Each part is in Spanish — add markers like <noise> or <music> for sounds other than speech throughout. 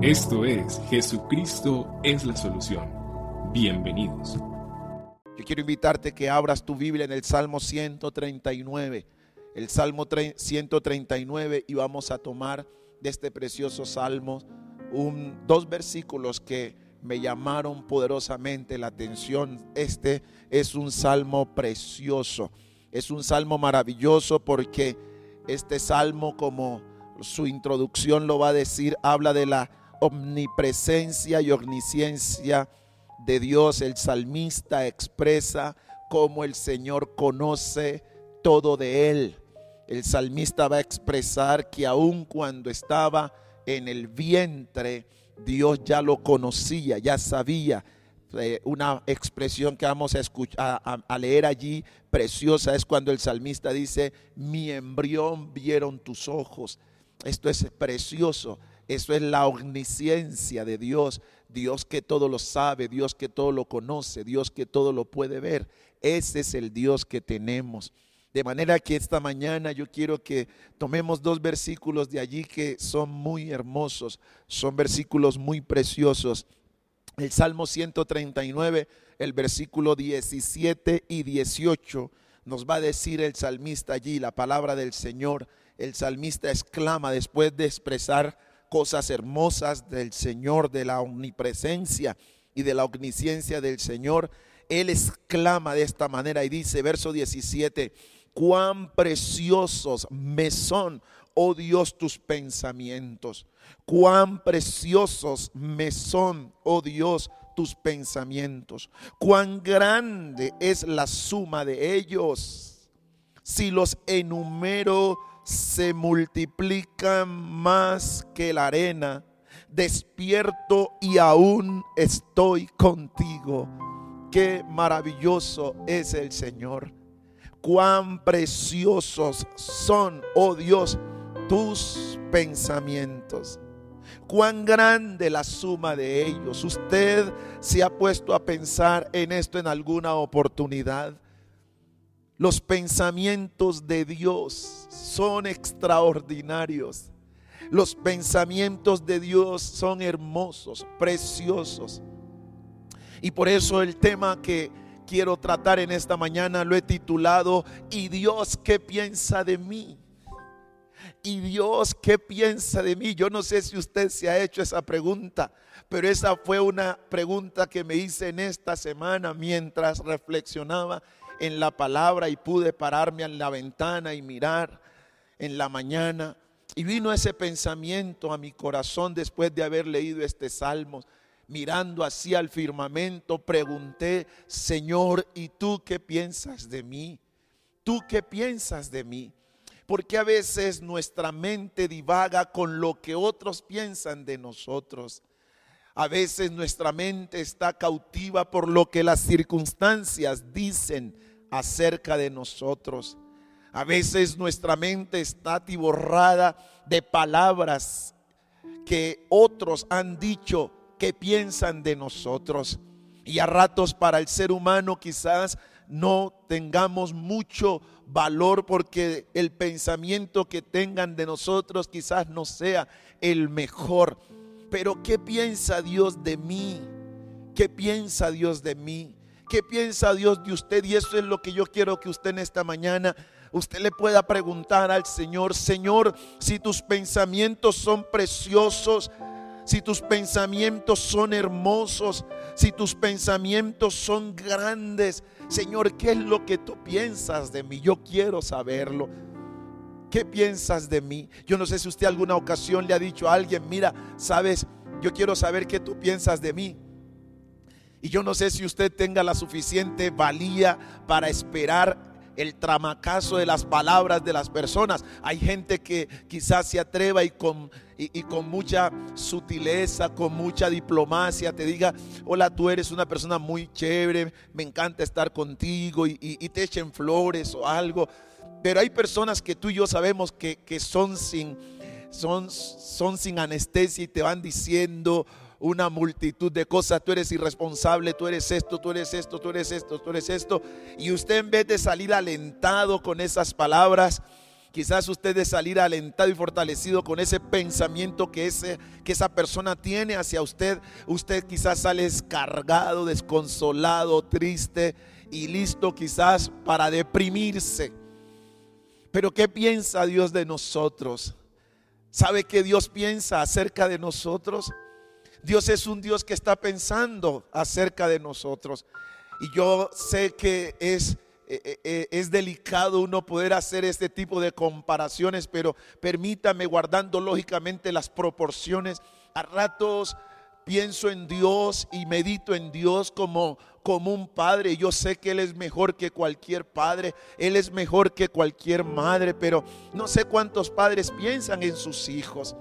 Esto es Jesucristo es la solución. Bienvenidos. Yo quiero invitarte que abras tu Biblia en el Salmo 139. El Salmo 139 y vamos a tomar de este precioso salmo dos versículos que me llamaron poderosamente la atención. Este es un salmo precioso. Es un salmo maravilloso porque este salmo, como su introducción lo va a decir, habla de la omnipresencia y omnisciencia de Dios. El salmista expresa cómo el Señor conoce todo de él. El salmista va a expresar que aun cuando estaba en el vientre, Dios ya lo conocía, ya sabía. Eh, una expresión que vamos a, escuchar, a, leer allí preciosa es cuando el salmista dice, mi embrión vieron tus ojos. Esto es precioso. Eso es la omnisciencia de Dios. Dios que todo lo sabe, Dios que todo lo conoce, Dios que todo lo puede ver. Ese es el Dios que tenemos. De manera que esta mañana yo quiero que tomemos dos versículos de allí que son muy hermosos, son versículos muy preciosos. El Salmo 139, el versículo 17 y 18, nos va a decir el salmista allí, la palabra del Señor. El salmista exclama después de expresar cosas hermosas del Señor, de la omnipresencia y de la omnisciencia del Señor. Él exclama de esta manera y dice, verso 17, cuán preciosos me son, oh Dios, tus pensamientos. Cuán preciosos me son, oh Dios, tus pensamientos. Cuán grande es la suma de ellos. Si los enumero, se multiplican más que la arena. Despierto y aún estoy contigo. Qué maravilloso es el Señor cuán preciosos son, oh Dios, tus pensamientos. Cuán grande la suma de ellos. Usted se ha puesto a pensar en esto en alguna oportunidad. Los pensamientos de Dios son extraordinarios. Los pensamientos de Dios son hermosos, preciosos. Y por eso el tema que quiero tratar en esta mañana lo he titulado ¿Y Dios qué piensa de mí? ¿Y Dios qué piensa de mí? Yo no sé si usted se ha hecho esa pregunta, pero esa fue una pregunta que me hice en esta semana mientras reflexionaba en la palabra y pude pararme en la ventana y mirar en la mañana. Y vino ese pensamiento a mi corazón después de haber leído este salmo mirando así al firmamento, pregunté, Señor, ¿y tú qué piensas de mí? ¿Tú qué piensas de mí? Porque a veces nuestra mente divaga con lo que otros piensan de nosotros. A veces nuestra mente está cautiva por lo que las circunstancias dicen acerca de nosotros. A veces nuestra mente está atiborrada de palabras que otros han dicho qué piensan de nosotros. Y a ratos para el ser humano quizás no tengamos mucho valor porque el pensamiento que tengan de nosotros quizás no sea el mejor. Pero ¿qué piensa Dios de mí? ¿Qué piensa Dios de mí? ¿Qué piensa Dios de usted? Y eso es lo que yo quiero que usted en esta mañana usted le pueda preguntar al Señor, Señor, si tus pensamientos son preciosos, si tus pensamientos son hermosos, si tus pensamientos son grandes, Señor, ¿qué es lo que tú piensas de mí? Yo quiero saberlo. ¿Qué piensas de mí? Yo no sé si usted alguna ocasión le ha dicho a alguien, mira, sabes, yo quiero saber qué tú piensas de mí. Y yo no sé si usted tenga la suficiente valía para esperar el tramacazo de las palabras de las personas. Hay gente que quizás se atreva y con, y, con mucha sutileza, con mucha diplomacia te diga, hola, tú eres una persona muy chévere, me encanta estar contigo y, te echen flores o algo. Pero hay personas que tú y yo sabemos que, son, sin, son, son sin anestesia y te van diciendo una multitud de cosas. Tú eres irresponsable, tú eres esto, tú eres esto, tú eres esto, tú eres esto. Y usted en vez de salir alentado con esas palabras, Quizás usted de salir alentado y fortalecido con ese pensamiento que, ese, que esa persona tiene hacia usted. Usted quizás sale descargado, desconsolado, triste y listo quizás para deprimirse. Pero ¿qué piensa Dios de nosotros? ¿Sabe qué Dios piensa acerca de nosotros? Dios es un Dios que está pensando acerca de nosotros. Y yo sé que es eh, eh, eh, es delicado uno poder hacer este tipo de comparaciones, pero permítame guardando lógicamente las proporciones. A ratos pienso en Dios y medito en Dios como, como un padre. Yo sé que Él es mejor que cualquier padre, Él es mejor que cualquier madre, pero no sé cuántos padres piensan en sus hijos.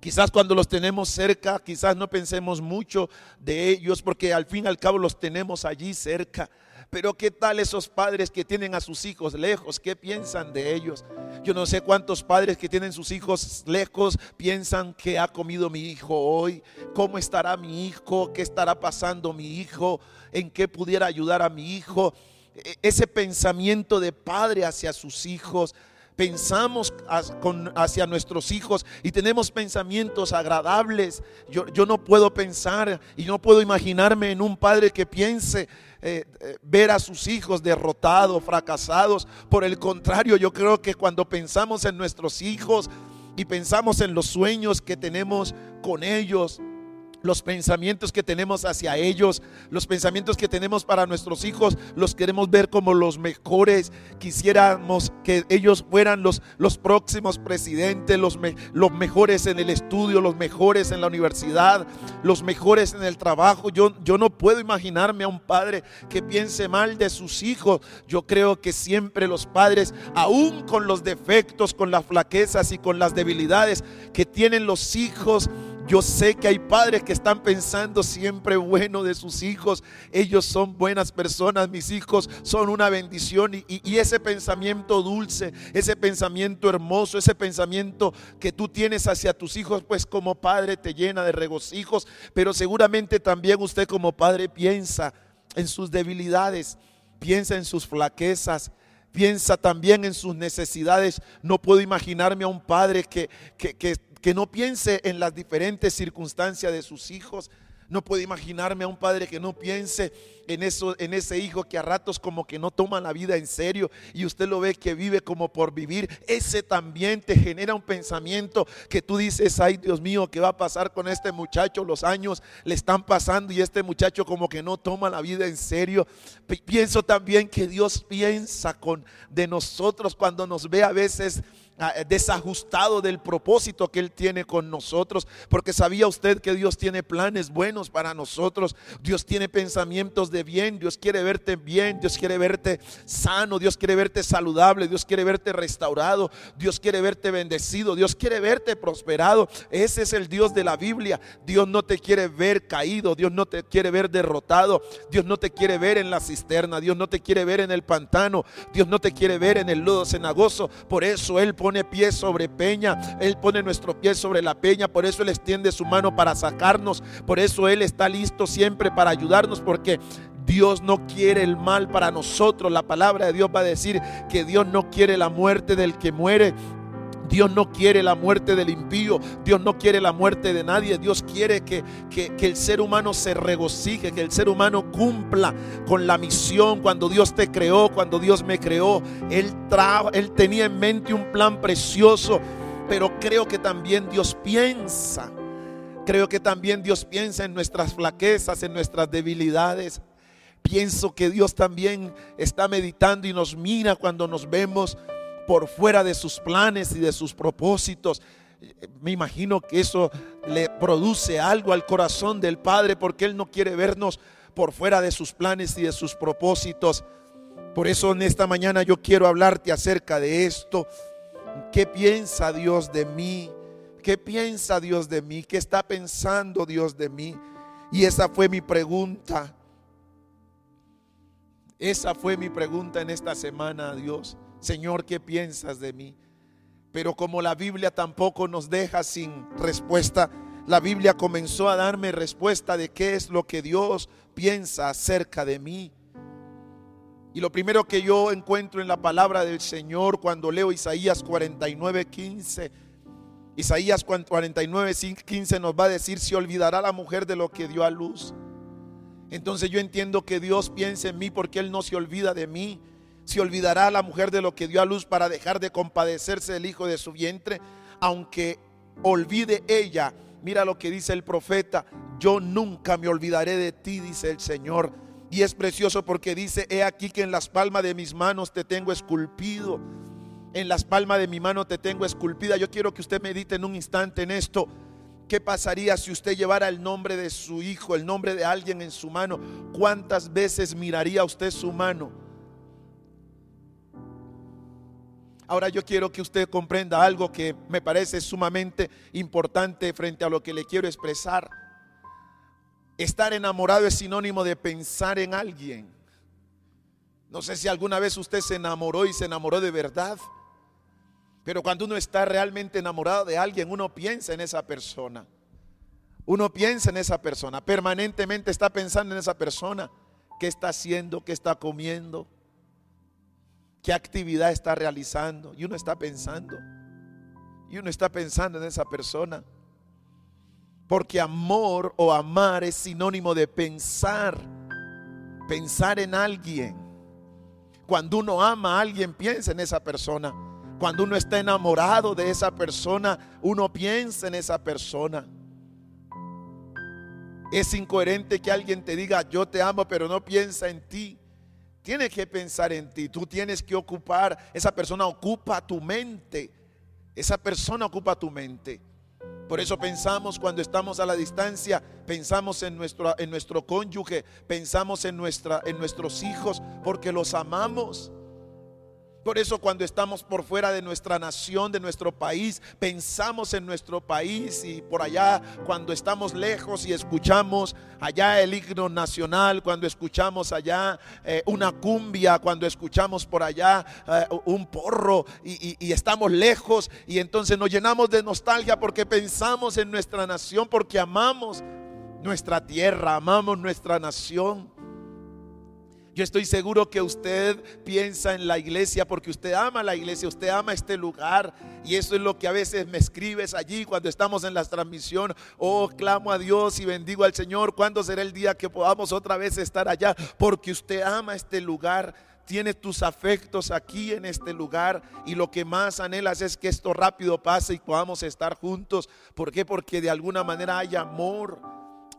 Quizás cuando los tenemos cerca, quizás no pensemos mucho de ellos, porque al fin y al cabo los tenemos allí cerca. Pero ¿qué tal esos padres que tienen a sus hijos lejos? ¿Qué piensan de ellos? Yo no sé cuántos padres que tienen sus hijos lejos piensan que ha comido mi hijo hoy, cómo estará mi hijo, qué estará pasando mi hijo, en qué pudiera ayudar a mi hijo. E, ese pensamiento de padre hacia sus hijos pensamos hacia nuestros hijos y tenemos pensamientos agradables. Yo, yo, no puedo pensar y no puedo imaginarme en un padre que piense eh, eh, ver a sus hijos derrotados, fracasados. Por el contrario, yo creo que cuando pensamos en nuestros hijos y pensamos en los sueños que tenemos con ellos, los pensamientos que tenemos hacia ellos, los pensamientos que tenemos para nuestros hijos, los queremos ver como los mejores. Quisiéramos que ellos fueran los, los próximos presidentes, los, los mejores en el estudio, los mejores en la universidad, los mejores en el trabajo. Yo, yo no puedo imaginarme a un padre que piense mal de sus hijos. Yo creo que siempre los padres, aún con los defectos, con las flaquezas y con las debilidades que tienen los hijos, yo sé que hay padres que están pensando siempre bueno de sus hijos. Ellos son buenas personas, mis hijos son una bendición. Y, ese pensamiento dulce, ese pensamiento hermoso, ese pensamiento que tú tienes hacia tus hijos, pues como padre te llena de regocijos. Pero seguramente también usted como padre piensa en sus debilidades, piensa en sus flaquezas, piensa también en sus necesidades. No puedo imaginarme a un padre que, que, que no piense en las diferentes circunstancias de sus hijos. No puedo imaginarme a un padre que no piense en, eso, en ese hijo que a ratos como que no toma la vida en serio y usted lo ve que vive como por vivir. Ese también te genera un pensamiento que tú dices, ay Dios mío, ¿qué va a pasar con este muchacho? Los años le están pasando y este muchacho como que no toma la vida en serio. Pienso también que Dios piensa con de nosotros cuando nos ve a veces desajustado del propósito que Él tiene con nosotros, porque sabía usted que Dios tiene planes buenos para nosotros, Dios tiene pensamientos de bien, Dios quiere verte bien, Dios quiere verte sano, Dios quiere verte saludable, Dios quiere verte restaurado, Dios quiere verte bendecido, Dios quiere verte prosperado. Ese es el Dios de la Biblia. Dios no te quiere ver caído, Dios no te quiere ver derrotado, Dios no te quiere ver en la cisterna, Dios no te quiere ver en el pantano, Dios no te quiere ver en el lodo cenagoso. Por eso Él pone pone pie sobre peña, Él pone nuestro pie sobre la peña, por eso Él extiende su mano para sacarnos, por eso Él está listo siempre para ayudarnos, porque Dios no quiere el mal para nosotros. La palabra de Dios va a decir que Dios no quiere la muerte del que muere, Dios no quiere la muerte del impío. Dios no quiere la muerte de nadie. Dios quiere que, que, el ser humano se regocije, que el ser humano cumpla con la misión. Cuando Dios te creó, cuando Dios me creó, Él, él tenía en mente un plan precioso. Pero creo que también Dios piensa. Creo que también Dios piensa en nuestras flaquezas, en nuestras debilidades. Pienso que Dios también está meditando y nos mira cuando nos vemos por fuera de sus planes y de sus propósitos. Me imagino que eso le produce algo al corazón del Padre porque Él no quiere vernos por fuera de sus planes y de sus propósitos. Por eso en esta mañana yo quiero hablarte acerca de esto. ¿Qué piensa Dios de mí? ¿Qué piensa Dios de mí? ¿Qué está pensando Dios de mí? Y esa fue mi pregunta. Esa fue mi pregunta en esta semana Dios. Señor, ¿qué piensas de mí? Pero como la Biblia tampoco nos deja sin respuesta, la Biblia comenzó a darme respuesta de qué es lo que Dios piensa acerca de mí. Y lo primero que yo encuentro en la palabra del Señor cuando leo Isaías 49, 15, Isaías 49, 15 nos va a decir, se olvidará la mujer de lo que dio a luz. Entonces yo entiendo que Dios piensa en mí porque Él no se olvida de mí. Se olvidará la mujer de lo que dio a luz para dejar de compadecerse del hijo de su vientre, aunque olvide ella. Mira lo que dice el profeta, yo nunca me olvidaré de ti, dice el Señor y es precioso porque dice, he aquí que en las palmas de mis manos te tengo esculpido. En las palmas de mi mano te tengo esculpida. Yo quiero que usted medite en un instante en esto. ¿Qué pasaría si usted llevara el nombre de su hijo, el nombre de alguien en su mano? ¿Cuántas veces miraría usted su mano? Ahora yo quiero que usted comprenda algo que me parece sumamente importante frente a lo que le quiero expresar. Estar enamorado es sinónimo de pensar en alguien. No sé si alguna vez usted se enamoró y se enamoró de verdad. Pero cuando uno está realmente enamorado de alguien, uno piensa en esa persona. Uno piensa en esa persona. Permanentemente está pensando en esa persona. ¿Qué está haciendo? ¿Qué está comiendo? ¿Qué actividad está realizando? Y uno está pensando. Y uno está pensando en esa persona. Porque amor o amar es sinónimo de pensar, pensar en alguien. Cuando uno ama a alguien, piensa en esa persona. Cuando uno está enamorado de esa persona, uno piensa en esa persona. Es incoherente que alguien te diga, yo te amo, pero no piensa en ti. Tiene que pensar en ti. Tú tienes que ocupar, esa persona ocupa tu mente. Esa persona ocupa tu mente. Por eso pensamos cuando estamos a la distancia, pensamos en nuestro, en nuestro cónyuge, pensamos en, nuestra, en nuestros hijos, porque los amamos. Por eso cuando estamos por fuera de nuestra nación, de nuestro país, pensamos en nuestro país y por allá cuando estamos lejos y escuchamos allá el himno nacional, cuando escuchamos allá eh, una cumbia, cuando escuchamos por allá eh, un porro y, y estamos lejos y entonces nos llenamos de nostalgia porque pensamos en nuestra nación, porque amamos nuestra tierra, amamos nuestra nación. Yo estoy seguro que usted piensa en la iglesia porque usted ama la iglesia, usted ama este lugar. Y eso es lo que a veces me escribes allí cuando estamos en la transmisión. Oh, clamo a Dios y bendigo al Señor. ¿Cuándo será el día que podamos otra vez estar allá? Porque usted ama este lugar tiene tus afectos aquí en este lugar y lo que más anhelas es que esto rápido pase y podamos estar juntos. ¿Por qué? Porque de alguna manera hay amor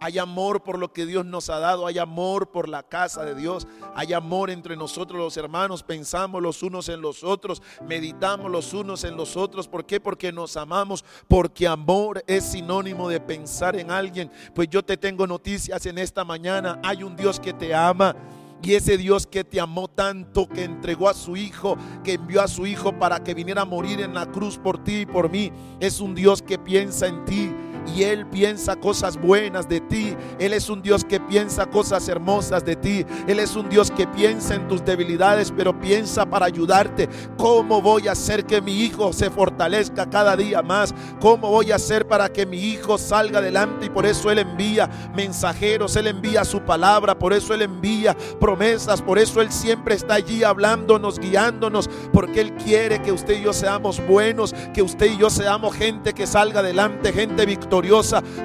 hay amor por lo que Dios nos ha dado, hay amor por la casa de Dios, hay amor entre nosotros los hermanos, pensamos los unos en los otros, meditamos los unos en los otros. ¿Por qué? Porque nos amamos, porque amor es sinónimo de pensar en alguien. Pues yo te tengo noticias en esta mañana, hay un Dios que te ama. Y ese Dios que te amó tanto, que entregó a su Hijo, que envió a su Hijo para que viniera a morir en la cruz por ti y por mí, es un Dios que piensa en ti y Él piensa cosas buenas de ti. Él es un Dios que piensa cosas hermosas de ti. Él es un Dios que piensa en tus debilidades, pero piensa para ayudarte. ¿Cómo voy a hacer que mi hijo se fortalezca cada día más? ¿Cómo voy a hacer para que mi hijo salga adelante? Y por eso Él envía mensajeros, Él envía su palabra, por eso Él envía promesas, por eso Él siempre está allí hablándonos, guiándonos, porque Él quiere que usted y yo seamos buenos, que usted y yo seamos gente que salga adelante, gente victoriosa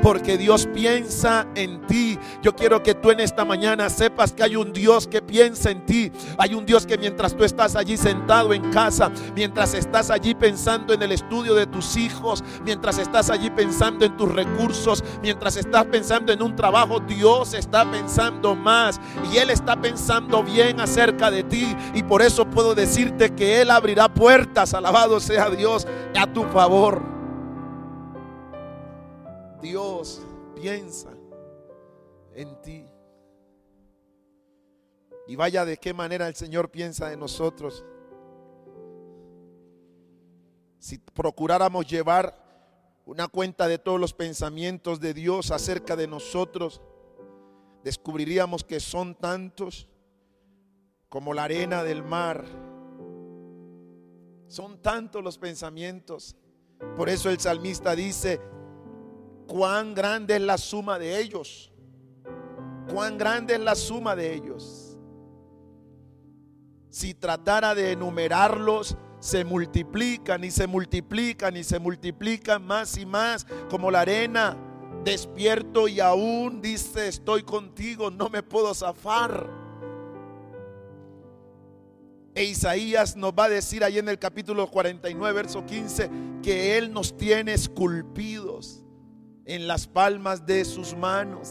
porque Dios piensa en ti. Yo quiero que tú en esta mañana sepas que hay un Dios que piensa en ti. Hay un Dios que mientras tú estás allí sentado en casa, mientras estás allí pensando en el estudio de tus hijos, mientras estás allí pensando en tus recursos, mientras estás pensando en un trabajo, Dios está pensando más y Él está pensando bien acerca de ti. Y por eso puedo decirte que Él abrirá puertas, alabado sea Dios, a tu favor. Dios piensa en ti. Y vaya de qué manera el Señor piensa en nosotros. Si procuráramos llevar una cuenta de todos los pensamientos de Dios acerca de nosotros, descubriríamos que son tantos como la arena del mar. Son tantos los pensamientos. Por eso el salmista dice, cuán grande es la suma de ellos. Cuán grande es la suma de ellos. si tratara de enumerarlos, se multiplican y se multiplican y se multiplican más y más como la arena. Despierto y aún dice, estoy contigo, no me puedo zafar. E Isaías nos va a decir ahí en el capítulo 49, verso 15, que Él nos tiene esculpidos en las palmas de sus manos.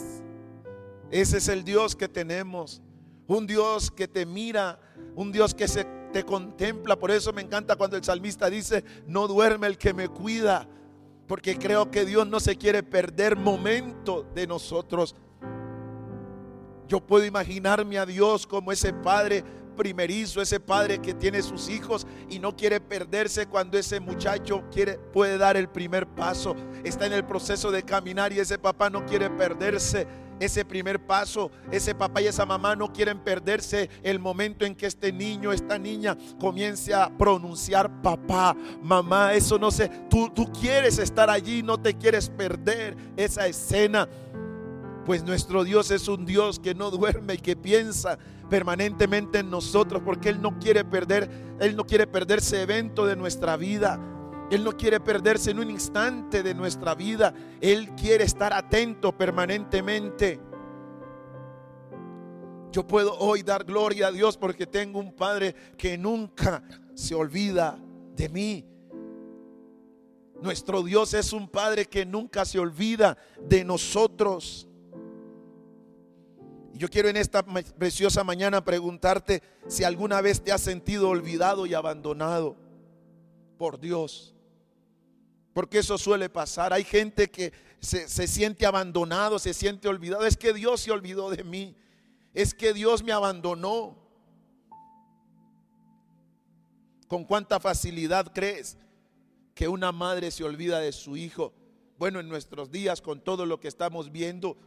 Ese es el Dios que tenemos. Un Dios que te mira, un Dios que se te contempla. Por eso me encanta cuando el salmista dice, no duerme el que me cuida. Porque creo que Dios no se quiere perder momento de nosotros. Yo puedo imaginarme a Dios como ese padre primerizo, ese padre que tiene sus hijos y no quiere perderse cuando ese muchacho quiere, puede dar el primer paso. Está en el proceso de caminar y ese papá no quiere perderse ese primer paso. Ese papá y esa mamá no quieren perderse el momento en que este niño, esta niña comience a pronunciar papá, mamá. Eso no sé. Tú, tú quieres estar allí, no te quieres perder esa escena. Pues nuestro Dios es un Dios que no duerme y que piensa permanentemente en nosotros porque Él no quiere perder, Él no quiere perderse evento de nuestra vida. Él no quiere perderse en un instante de nuestra vida. Él quiere estar atento permanentemente. Yo puedo hoy dar gloria a Dios porque tengo un Padre que nunca se olvida de mí. Nuestro Dios es un Padre que nunca se olvida de nosotros. Yo quiero en esta preciosa mañana preguntarte si alguna vez te has sentido olvidado y abandonado por Dios. Porque eso suele pasar. Hay gente que se, siente abandonado, se siente olvidado. Es que Dios se olvidó de mí. Es que Dios me abandonó. ¿Con cuánta facilidad crees que una madre se olvida de su hijo? Bueno, en nuestros días, con todo lo que estamos viendo,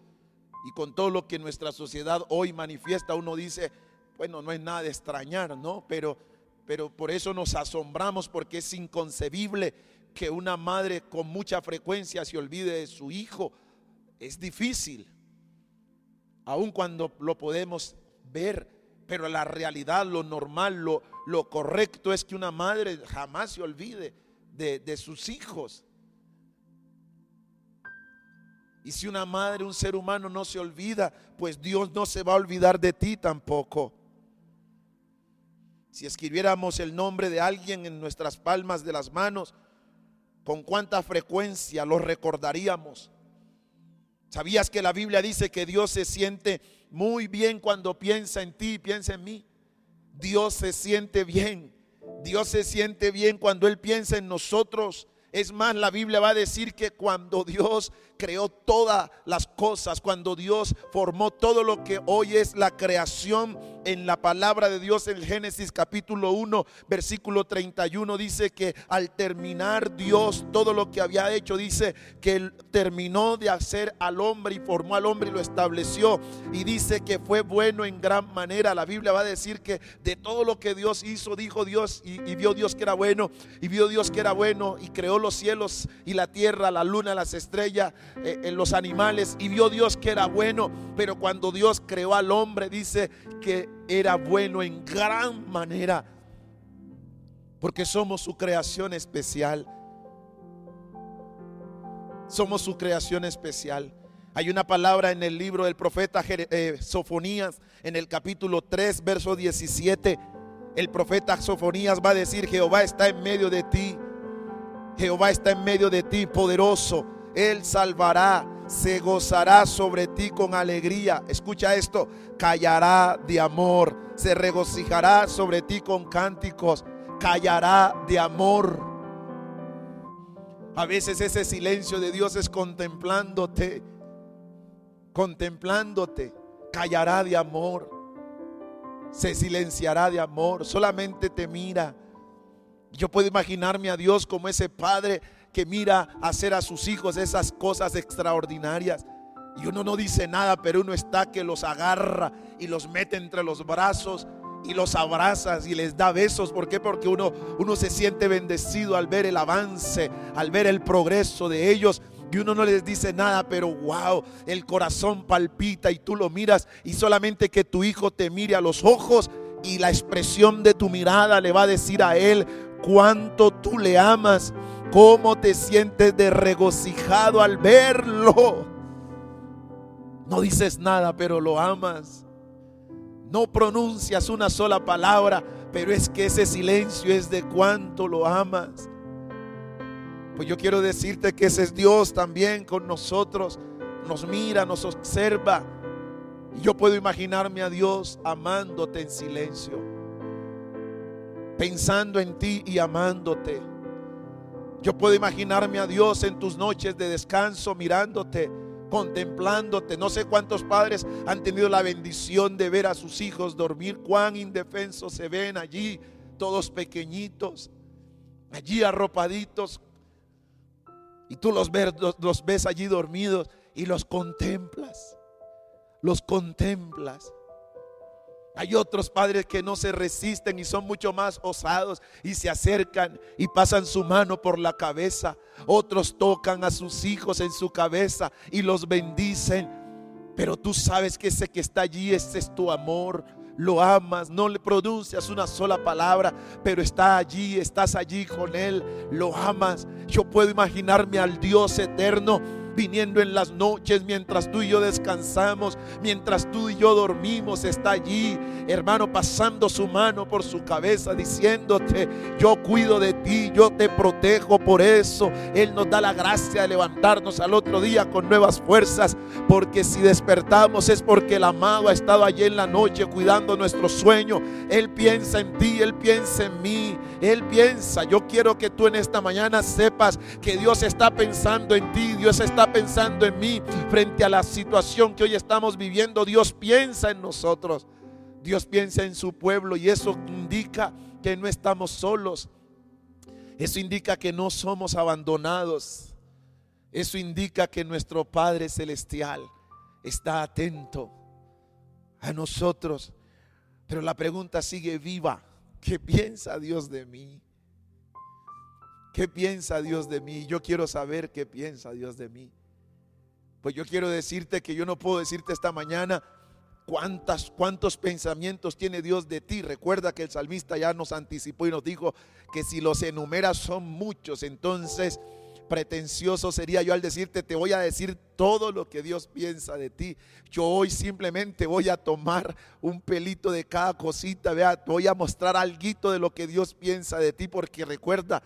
y con todo lo que nuestra sociedad hoy manifiesta, uno dice, bueno, no es nada de extrañar, ¿no? Pero, pero por eso nos asombramos porque es inconcebible que una madre con mucha frecuencia se olvide de su hijo. Es difícil, aun cuando lo podemos ver, pero la realidad, lo normal, lo, lo correcto es que una madre jamás se olvide de, de sus hijos. Y si una madre, un ser humano no se olvida, pues Dios no se va a olvidar de ti tampoco. Si escribiéramos el nombre de alguien en nuestras palmas de las manos, con cuánta frecuencia lo recordaríamos. ¿Sabías que la Biblia dice que Dios se siente muy bien cuando piensa en ti y piensa en mí? Dios se siente bien. Dios se siente bien cuando Él piensa en nosotros. Es más, la Biblia va a decir que cuando Dios creó todas las cosas, cuando Dios formó todo lo que hoy es la creación en la palabra de Dios en Génesis capítulo 1, versículo 31, dice que al terminar Dios todo lo que había hecho, dice que él terminó de hacer al hombre y formó al hombre y lo estableció. Y dice que fue bueno en gran manera. La Biblia va a decir que de todo lo que Dios hizo, dijo Dios y, vio Dios que era bueno, y vio Dios que era bueno y creó los cielos y la tierra, la luna, las estrellas en los animales y vio Dios que era bueno, pero cuando Dios creó al hombre dice que era bueno en gran manera, porque somos su creación especial. Somos su creación especial. Hay una palabra en el libro del profeta eh, Sofonías, en el capítulo 3, verso 17. El profeta Sofonías va a decir, Jehová está en medio de ti. Jehová está en medio de ti, poderoso él salvará, se gozará sobre ti con alegría. Escucha esto, callará de amor, se regocijará sobre ti con cánticos, callará de amor. A veces ese silencio de Dios es contemplándote, contemplándote, callará de amor, se silenciará de amor, solamente te mira. Yo puedo imaginarme a Dios como ese padre que mira hacer a sus hijos esas cosas extraordinarias. Y uno no dice nada, pero uno está que los agarra y los mete entre los brazos y los abrazas y les da besos. ¿Por qué? Porque uno, uno se siente bendecido al ver el avance, al ver el progreso de ellos. Y uno no les dice nada, pero wow, el corazón palpita y tú lo miras y solamente que tu hijo te mire a los ojos y la expresión de tu mirada le va a decir a Él cuánto tú le amas, cómo te sientes de regocijado al verlo. No dices nada, pero lo amas. No pronuncias una sola palabra, pero es que ese silencio es de cuánto lo amas. Pues yo quiero decirte que ese es Dios también con nosotros. Nos mira, nos observa. Y yo puedo imaginarme a Dios amándote en silencio. Pensando en ti y amándote. Yo puedo imaginarme a Dios en tus noches de descanso mirándote contemplándote. No sé cuántos padres han tenido la bendición de ver a sus hijos dormir, cuán indefensos se ven allí, todos pequeñitos, allí arropaditos. Y tú los ves, los, ves allí dormidos y los contemplas, los contemplas. Hay otros padres que no se resisten y son mucho más osados y se acercan y pasan su mano por la cabeza. Otros tocan a sus hijos en su cabeza y los bendicen. Pero tú sabes que ese que está allí, ese es tu amor. Lo amas, no le pronuncias una sola palabra, pero está allí, estás allí con él, lo amas. Yo puedo imaginarme al Dios eterno viniendo en las noches mientras tú y yo descansamos, mientras tú y yo dormimos, está allí, hermano, pasando su mano por su cabeza, diciéndote, yo cuido de ti, yo te protejo por eso. Él nos da la gracia de levantarnos al otro día con nuevas fuerzas, porque si despertamos es porque el amado ha estado allí en la noche cuidando nuestro sueño. Él piensa en ti, Él piensa en mí, Él piensa. Yo quiero que tú en esta mañana sepas que Dios está pensando en ti, Dios está pensando en mí frente a la situación que hoy estamos viviendo. Dios piensa en nosotros. Dios piensa en su pueblo y eso indica que no estamos solos. Eso indica que no somos abandonados. Eso indica que nuestro Padre Celestial está atento a nosotros. Pero la pregunta sigue viva. ¿Qué piensa Dios de mí? ¿Qué piensa Dios de mí? Yo quiero saber qué piensa Dios de mí. Pues yo quiero decirte que yo no puedo decirte esta mañana cuántas, cuántos pensamientos tiene Dios de ti. Recuerda que el salmista ya nos anticipó y nos dijo que si los enumeras son muchos, entonces pretencioso sería yo al decirte, te voy a decir todo lo que Dios piensa de ti. Yo hoy simplemente voy a tomar un pelito de cada cosita, vea, voy a mostrar algo de lo que Dios piensa de ti, porque recuerda,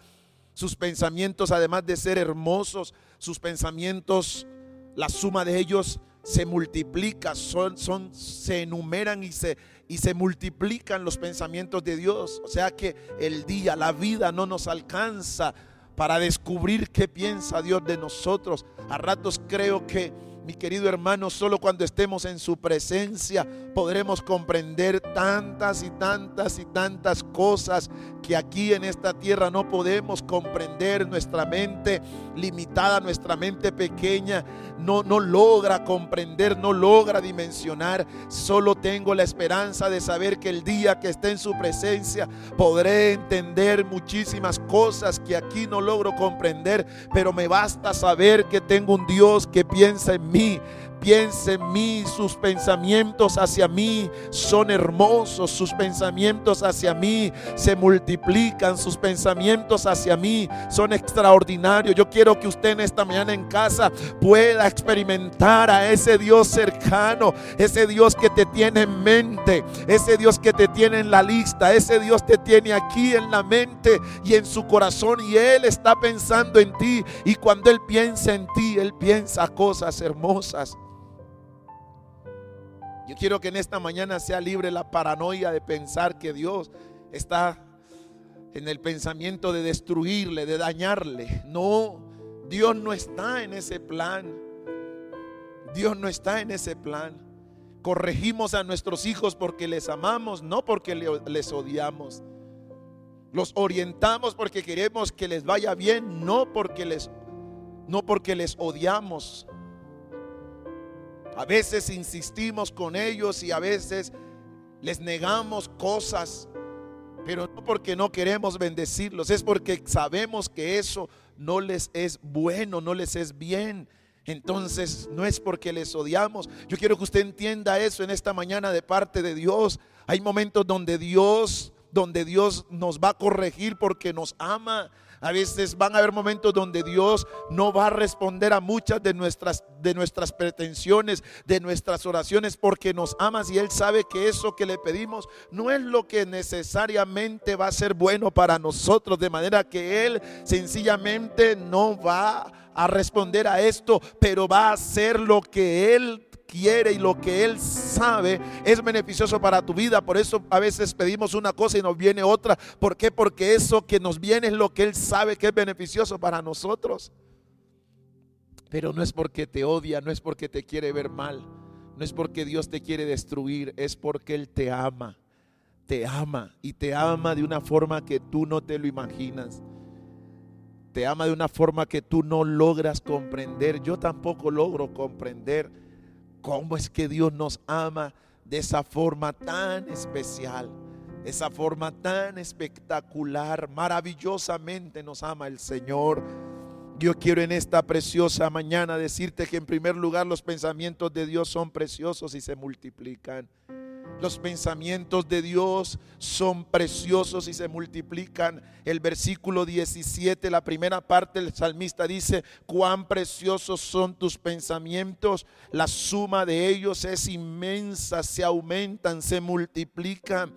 sus pensamientos, además de ser hermosos, sus pensamientos la suma de ellos se multiplica, son, son, se enumeran y se, y se multiplican los pensamientos de Dios. O sea que el día, la vida no nos alcanza para descubrir qué piensa Dios de nosotros. A ratos creo que mi querido hermano, solo cuando estemos en su presencia podremos comprender tantas y tantas y tantas cosas que aquí en esta tierra no podemos comprender. Nuestra mente limitada, nuestra mente pequeña, no, no logra comprender, no logra dimensionar. Solo tengo la esperanza de saber que el día que esté en su presencia podré entender muchísimas cosas que aquí no logro comprender, pero me basta saber que tengo un Dios que piensa en mí me. Piense en mí, sus pensamientos hacia mí son hermosos, sus pensamientos hacia mí se multiplican, sus pensamientos hacia mí son extraordinarios. Yo quiero que usted en esta mañana en casa pueda experimentar a ese Dios cercano, ese Dios que te tiene en mente, ese Dios que te tiene en la lista, ese Dios te tiene aquí en la mente y en su corazón y Él está pensando en ti y cuando Él piensa en ti, Él piensa cosas hermosas. Yo quiero que en esta mañana sea libre la paranoia de pensar que Dios está en el pensamiento de destruirle, de dañarle. No, Dios no está en ese plan. Dios no está en ese plan. Corregimos a nuestros hijos porque les amamos, no porque les odiamos. Los orientamos porque queremos que les vaya bien, no porque les no porque les odiamos. A veces insistimos con ellos y a veces les negamos cosas, pero no porque no queremos bendecirlos, es porque sabemos que eso no les es bueno, no les es bien. Entonces no es porque les odiamos. Yo quiero que usted entienda eso en esta mañana de parte de Dios. Hay momentos donde Dios, donde Dios nos va a corregir porque nos ama. A veces van a haber momentos donde Dios no va a responder a muchas de nuestras, de nuestras pretensiones, de nuestras oraciones, porque nos ama y Él sabe que eso que le pedimos no es lo que necesariamente va a ser bueno para nosotros, de manera que Él sencillamente no va a responder a esto, pero va a hacer lo que Él quiere y lo que Él sabe es beneficioso para tu vida. Por eso a veces pedimos una cosa y nos viene otra. ¿Por qué? Porque eso que nos viene es lo que Él sabe que es beneficioso para nosotros. Pero no es porque te odia, no es porque te quiere ver mal, no es porque Dios te quiere destruir, es porque Él te ama. Te ama y te ama de una forma que tú no te lo imaginas. Te ama de una forma que tú no logras comprender. Yo tampoco logro comprender cómo es que Dios nos ama de esa forma tan especial, esa forma tan espectacular, maravillosamente nos ama el Señor. Yo quiero en esta preciosa mañana decirte que en primer lugar los pensamientos de Dios son preciosos y se multiplican. Los pensamientos de Dios son preciosos y se multiplican. El versículo 17, la primera parte, el salmista dice, cuán preciosos son tus pensamientos. La suma de ellos es inmensa, se aumentan, se multiplican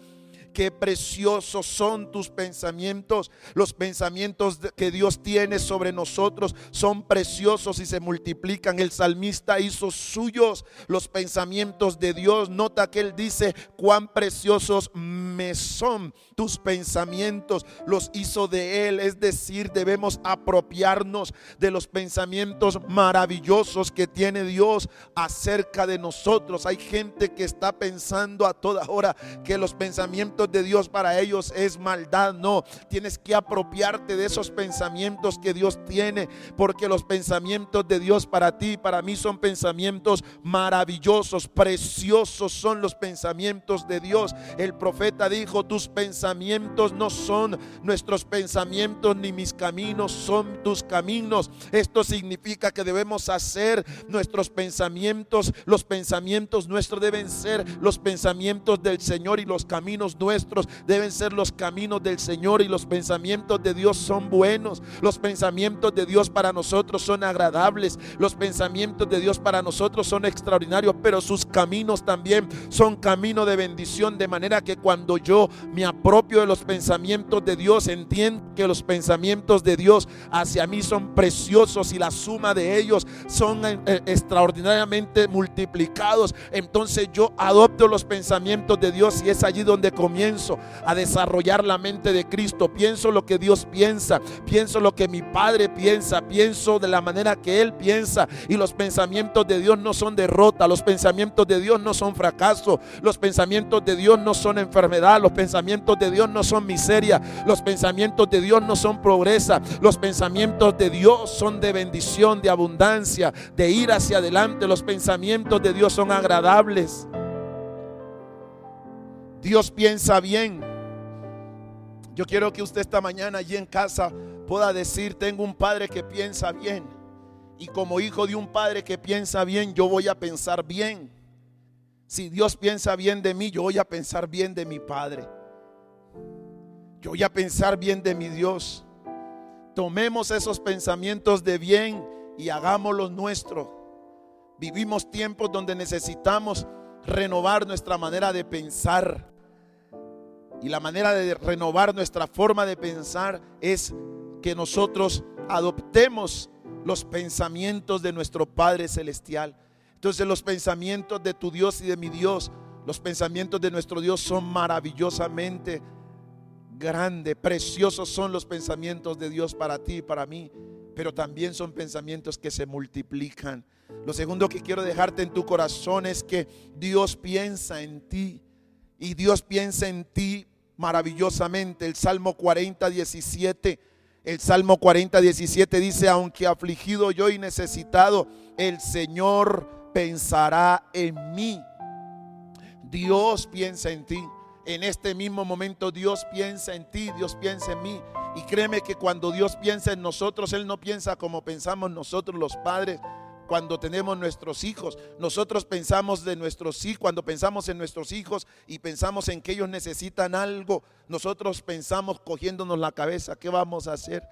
qué preciosos son tus pensamientos. Los pensamientos que Dios tiene sobre nosotros son preciosos y se multiplican. El salmista hizo suyos los pensamientos de Dios. Nota que él dice, cuán preciosos me son tus pensamientos. Los hizo de él. Es decir, debemos apropiarnos de los pensamientos maravillosos que tiene Dios acerca de nosotros. Hay gente que está pensando a toda hora que los pensamientos de Dios para ellos es maldad. No, tienes que apropiarte de esos pensamientos que Dios tiene, porque los pensamientos de Dios para ti, para mí son pensamientos maravillosos, preciosos son los pensamientos de Dios. El profeta dijo, tus pensamientos no son nuestros pensamientos, ni mis caminos son tus caminos. Esto significa que debemos hacer nuestros pensamientos, los pensamientos nuestros deben ser los pensamientos del Señor y los caminos nuestros deben ser los caminos del Señor y los pensamientos de Dios son buenos. Los pensamientos de Dios para nosotros son agradables. Los pensamientos de Dios para nosotros son extraordinarios, pero sus caminos también son camino de bendición. De manera que cuando yo me apropio de los pensamientos de Dios, entiendo que los pensamientos de Dios hacia mí son preciosos y la suma de ellos son eh, eh, extraordinariamente multiplicados. Entonces yo adopto los pensamientos de Dios y es allí donde a desarrollar la mente de Cristo, pienso lo que Dios piensa, pienso lo que mi Padre piensa, pienso de la manera que Él piensa. Y los pensamientos de Dios no son derrota, los pensamientos de Dios no son fracaso, los pensamientos de Dios no son enfermedad, los pensamientos de Dios no son miseria, los pensamientos de Dios no son progresa, los pensamientos de Dios son de bendición, de abundancia, de ir hacia adelante, los pensamientos de Dios son agradables. Dios piensa bien. Yo quiero que usted esta mañana allí en casa pueda decir, tengo un padre que piensa bien. Y como hijo de un padre que piensa bien, yo voy a pensar bien. Si Dios piensa bien de mí, yo voy a pensar bien de mi Padre. Yo voy a pensar bien de mi Dios. Tomemos esos pensamientos de bien y hagámoslos nuestros. Vivimos tiempos donde necesitamos renovar nuestra manera de pensar. Y la manera de renovar nuestra forma de pensar es que nosotros adoptemos los pensamientos de nuestro Padre Celestial. Entonces los pensamientos de tu Dios y de mi Dios, los pensamientos de nuestro Dios son maravillosamente grandes, preciosos son los pensamientos de Dios para ti y para mí, pero también son pensamientos que se multiplican. Lo segundo que quiero dejarte en tu corazón es que Dios piensa en ti y Dios piensa en ti maravillosamente. El Salmo 40, 17. El Salmo 40, 17 dice, aunque afligido yo y necesitado, el Señor pensará en mí. Dios piensa en ti. En este mismo momento Dios piensa en ti, Dios piensa en mí. Y créeme que cuando Dios piensa en nosotros, Él no piensa como pensamos nosotros los padres, cuando tenemos nuestros hijos. Nosotros pensamos de nuestros hijos, cuando pensamos en nuestros hijos y pensamos en que ellos necesitan algo, nosotros pensamos cogiéndonos la cabeza, ¿qué vamos a hacer?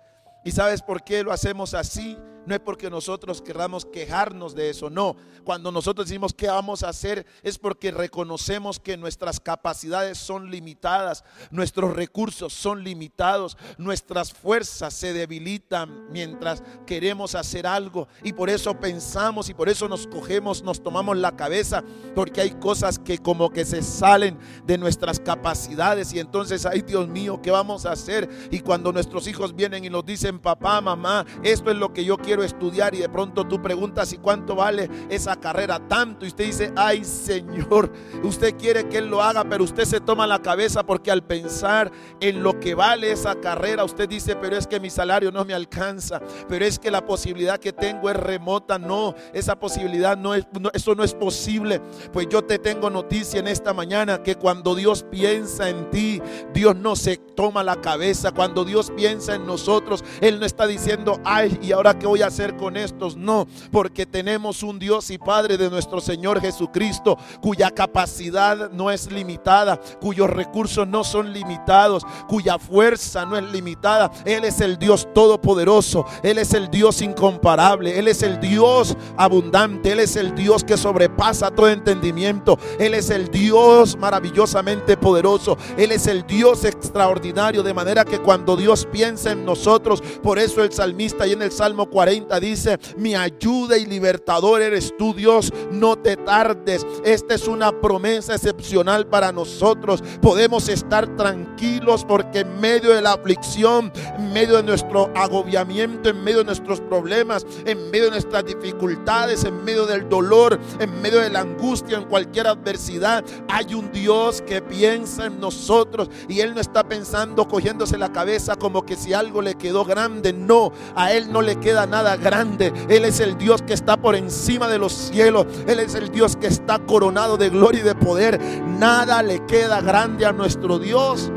¿Y sabes por qué lo hacemos así? No es porque nosotros queramos quejarnos de eso, no. Cuando nosotros decimos qué vamos a hacer es porque reconocemos que nuestras capacidades son limitadas, nuestros recursos son limitados, nuestras fuerzas se debilitan mientras queremos hacer algo. Y por eso pensamos y por eso nos cogemos, nos tomamos la cabeza, porque hay cosas que como que se salen de nuestras capacidades y entonces, ay Dios mío, ¿qué vamos a hacer? Y cuando nuestros hijos vienen y nos dicen, papá, mamá, esto es lo que yo quiero quiero estudiar y de pronto tú preguntas y cuánto vale esa carrera tanto y usted dice, ay Señor, usted quiere que Él lo haga, pero usted se toma la cabeza porque al pensar en lo que vale esa carrera, usted dice, pero es que mi salario no me alcanza, pero es que la posibilidad que tengo es remota, no, esa posibilidad no es, eso no es posible. Pues yo te tengo noticia en esta mañana que cuando Dios piensa en ti, Dios no se toma la cabeza, cuando Dios piensa en nosotros, Él no está diciendo, ay, y ahora que voy hacer con estos? No, porque tenemos un Dios y Padre de nuestro Señor Jesucristo, cuya capacidad no es limitada, cuyos recursos no son limitados, cuya fuerza no es limitada. Él es el Dios todopoderoso, Él es el Dios incomparable, Él es el Dios abundante, Él es el Dios que sobrepasa todo entendimiento, Él es el Dios maravillosamente poderoso, Él es el Dios extraordinario, de manera que cuando Dios piensa en nosotros, por eso el salmista y en el Salmo 40, dice, mi ayuda y libertador eres tú Dios, no te tardes. Esta es una promesa excepcional para nosotros. Podemos estar tranquilos porque en medio de la aflicción, en medio de nuestro agobiamiento, en medio de nuestros problemas, en medio de nuestras dificultades, en medio del dolor, en medio de la angustia, en cualquier adversidad, hay un Dios que piensa en nosotros y Él no está pensando cogiéndose la cabeza como que si algo le quedó grande. No, a Él no le queda nada grande. Él es el Dios que está por encima de los cielos. Él es el Dios que está coronado de gloria y de poder. Nada le queda grande a nuestro Dios.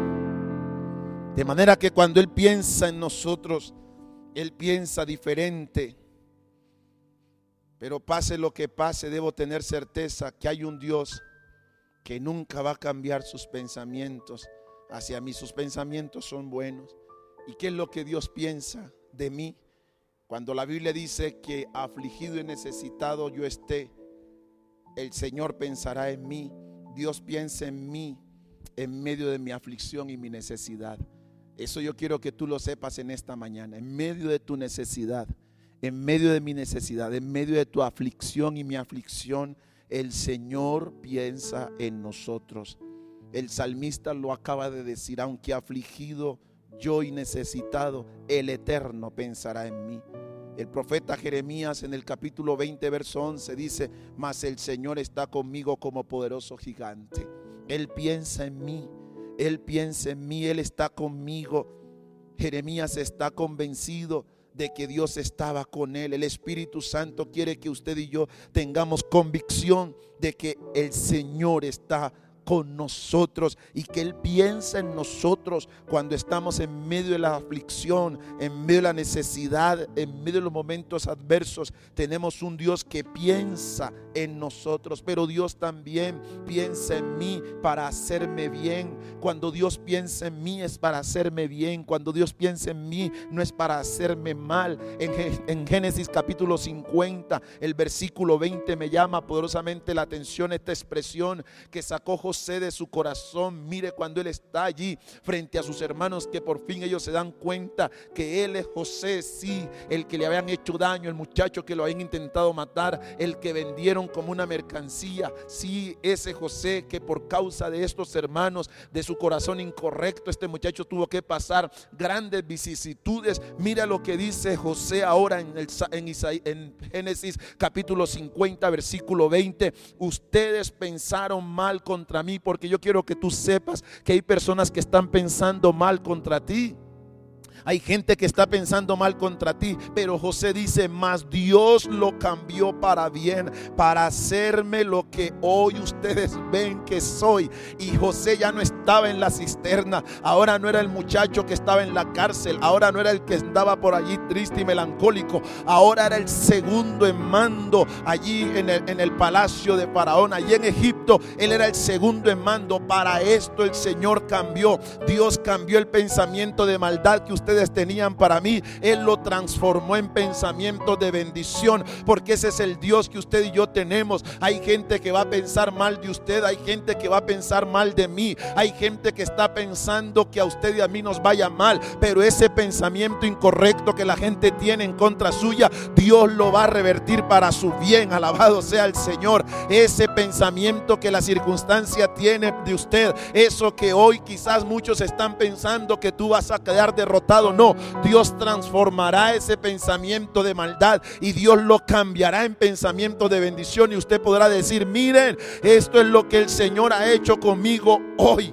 De manera que cuando Él piensa en nosotros, Él piensa diferente. Pero pase lo que pase, debo tener certeza que hay un Dios que nunca va a cambiar sus pensamientos hacia mí. Sus pensamientos son buenos. ¿Y qué es lo que Dios piensa de mí? Cuando la Biblia dice que afligido y necesitado yo esté, el Señor pensará en mí, Dios piensa en mí en medio de mi aflicción y mi necesidad. Eso yo quiero que tú lo sepas en esta mañana, en medio de tu necesidad, en medio de mi necesidad, en medio de tu aflicción y mi aflicción, el Señor piensa en nosotros. El salmista lo acaba de decir, aunque afligido yo y necesitado, el Eterno pensará en mí. El profeta Jeremías en el capítulo 20, verso 11 dice, mas el Señor está conmigo como poderoso gigante. Él piensa en mí, Él piensa en mí, Él está conmigo. Jeremías está convencido de que Dios estaba con él. El Espíritu Santo quiere que usted y yo tengamos convicción de que el Señor está con nosotros y que Él piensa en nosotros cuando estamos en medio de la aflicción, en medio de la necesidad, en medio de los momentos adversos. Tenemos un Dios que piensa en nosotros, pero Dios también piensa en mí para hacerme bien. Cuando Dios piensa en mí es para hacerme bien. Cuando Dios piensa en mí no es para hacerme mal. En, Génesis capítulo 50, el versículo 20 me llama poderosamente la atención esta expresión que sacó José de su corazón. Mire cuando él está allí frente a sus hermanos que por fin ellos se dan cuenta que él es José, sí, el que le habían hecho daño, el muchacho que lo habían intentado matar, el que vendieron como una mercancía, sí, ese José que por causa de estos hermanos, de su corazón incorrecto, este muchacho tuvo que pasar grandes vicisitudes. Mira lo que dice José ahora en, en, en Génesis capítulo 50, versículo 20. Ustedes pensaron mal contra mí porque yo quiero que tú sepas que hay personas que están pensando mal contra ti. Hay gente que está pensando mal contra ti, pero José dice, más Dios lo cambió para bien, para hacerme lo que hoy ustedes ven que soy. Y José ya no estaba en la cisterna, ahora no era el muchacho que estaba en la cárcel, ahora no era el que andaba por allí triste y melancólico, ahora era el segundo en mando allí en el, en el palacio de Faraón, allí en Egipto, él era el segundo en mando. Para esto el Señor cambió, Dios cambió el pensamiento de maldad que usted tenían para mí, Él lo transformó en pensamiento de bendición, porque ese es el Dios que usted y yo tenemos. Hay gente que va a pensar mal de usted, hay gente que va a pensar mal de mí, hay gente que está pensando que a usted y a mí nos vaya mal, pero ese pensamiento incorrecto que la gente tiene en contra suya, Dios lo va a revertir para su bien. Alabado sea el Señor. Ese pensamiento que la circunstancia tiene de usted, eso que hoy quizás muchos están pensando que tú vas a quedar derrotado no, Dios transformará ese pensamiento de maldad y Dios lo cambiará en pensamiento de bendición y usted podrá decir, miren, esto es lo que el Señor ha hecho conmigo hoy.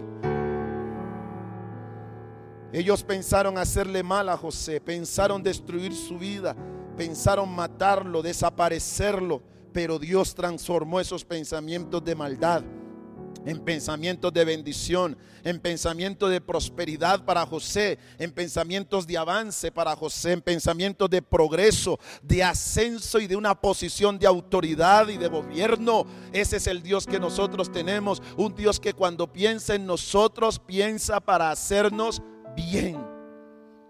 Ellos pensaron hacerle mal a José, pensaron destruir su vida, pensaron matarlo, desaparecerlo, pero Dios transformó esos pensamientos de maldad en pensamientos de bendición, en pensamientos de prosperidad para José, en pensamientos de avance para José, en pensamientos de progreso, de ascenso y de una posición de autoridad y de gobierno. Ese es el Dios que nosotros tenemos, un Dios que cuando piensa en nosotros piensa para hacernos bien.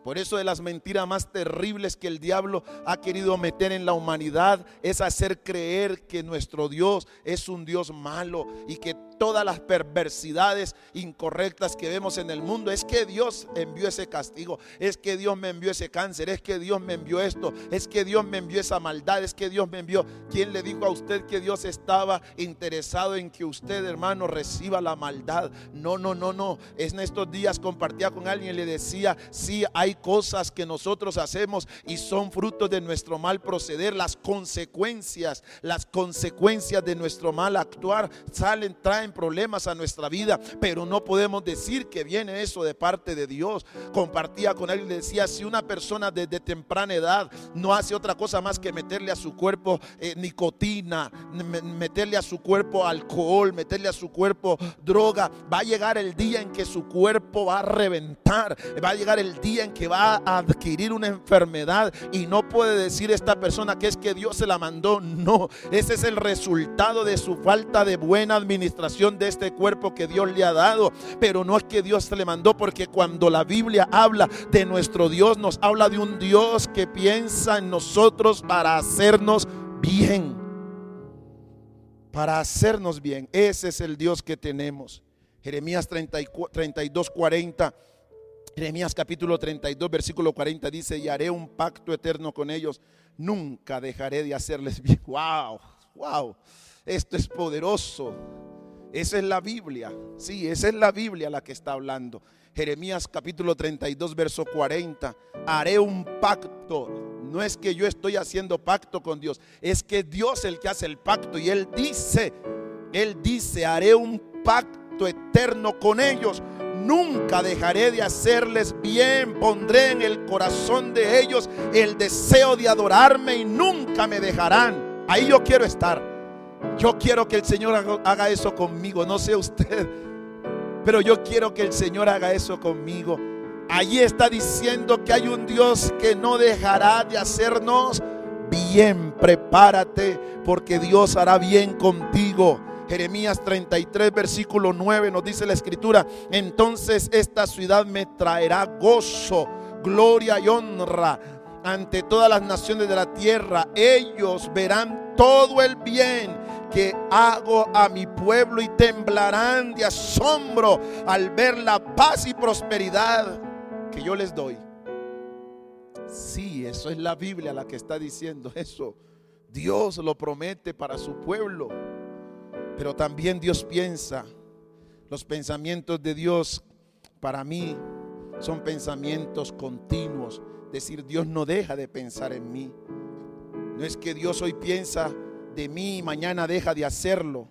Por eso de las mentiras más terribles que el diablo ha querido meter en la humanidad es hacer creer que nuestro Dios es un Dios malo y que todas las perversidades incorrectas que vemos en el mundo. Es que Dios envió ese castigo, es que Dios me envió ese cáncer, es que Dios me envió esto, es que Dios me envió esa maldad, es que Dios me envió. ¿Quién le dijo a usted que Dios estaba interesado en que usted, hermano, reciba la maldad? No, no, no, no. Es en estos días compartía con alguien y le decía, sí, hay cosas que nosotros hacemos y son frutos de nuestro mal proceder, las consecuencias, las consecuencias de nuestro mal actuar salen, traen problemas a nuestra vida, pero no podemos decir que viene eso de parte de Dios. Compartía con él y decía, si una persona desde temprana edad no hace otra cosa más que meterle a su cuerpo eh, nicotina, meterle a su cuerpo alcohol, meterle a su cuerpo droga, va a llegar el día en que su cuerpo va a reventar, va a llegar el día en que va a adquirir una enfermedad y no puede decir esta persona que es que Dios se la mandó. No, ese es el resultado de su falta de buena administración de este cuerpo que Dios le ha dado. Pero no es que Dios se le mandó, porque cuando la Biblia habla de nuestro Dios, nos habla de un Dios que piensa en nosotros para hacernos bien. Para hacernos bien. Ese es el Dios que tenemos. Jeremías 32, 40. Jeremías capítulo 32, versículo 40 dice, y haré un pacto eterno con ellos. Nunca dejaré de hacerles bien. <laughs> Wow, wow. Esto es poderoso. Esa es la Biblia. Sí, esa es la Biblia la que está hablando. Jeremías capítulo 32, verso 40. Haré un pacto. No es que yo estoy haciendo pacto con Dios. Es que Dios el que hace el pacto. Y Él dice, Él dice, haré un pacto eterno con ellos. Nunca dejaré de hacerles bien. Pondré en el corazón de ellos el deseo de adorarme y nunca me dejarán. Ahí yo quiero estar. Yo quiero que el Señor haga eso conmigo. No sé usted, pero yo quiero que el Señor haga eso conmigo. Allí está diciendo que hay un Dios que no dejará de hacernos bien. Prepárate porque Dios hará bien contigo. Jeremías 33, versículo 9 nos dice la escritura, entonces esta ciudad me traerá gozo, gloria y honra ante todas las naciones de la tierra. Ellos verán todo el bien que hago a mi pueblo y temblarán de asombro al ver la paz y prosperidad que yo les doy. Sí, eso es la Biblia la que está diciendo eso. Dios lo promete para su pueblo. Pero también Dios piensa, los pensamientos de Dios para mí son pensamientos continuos. Decir, Dios no deja de pensar en mí. No es que Dios hoy piensa de mí y mañana deja de hacerlo.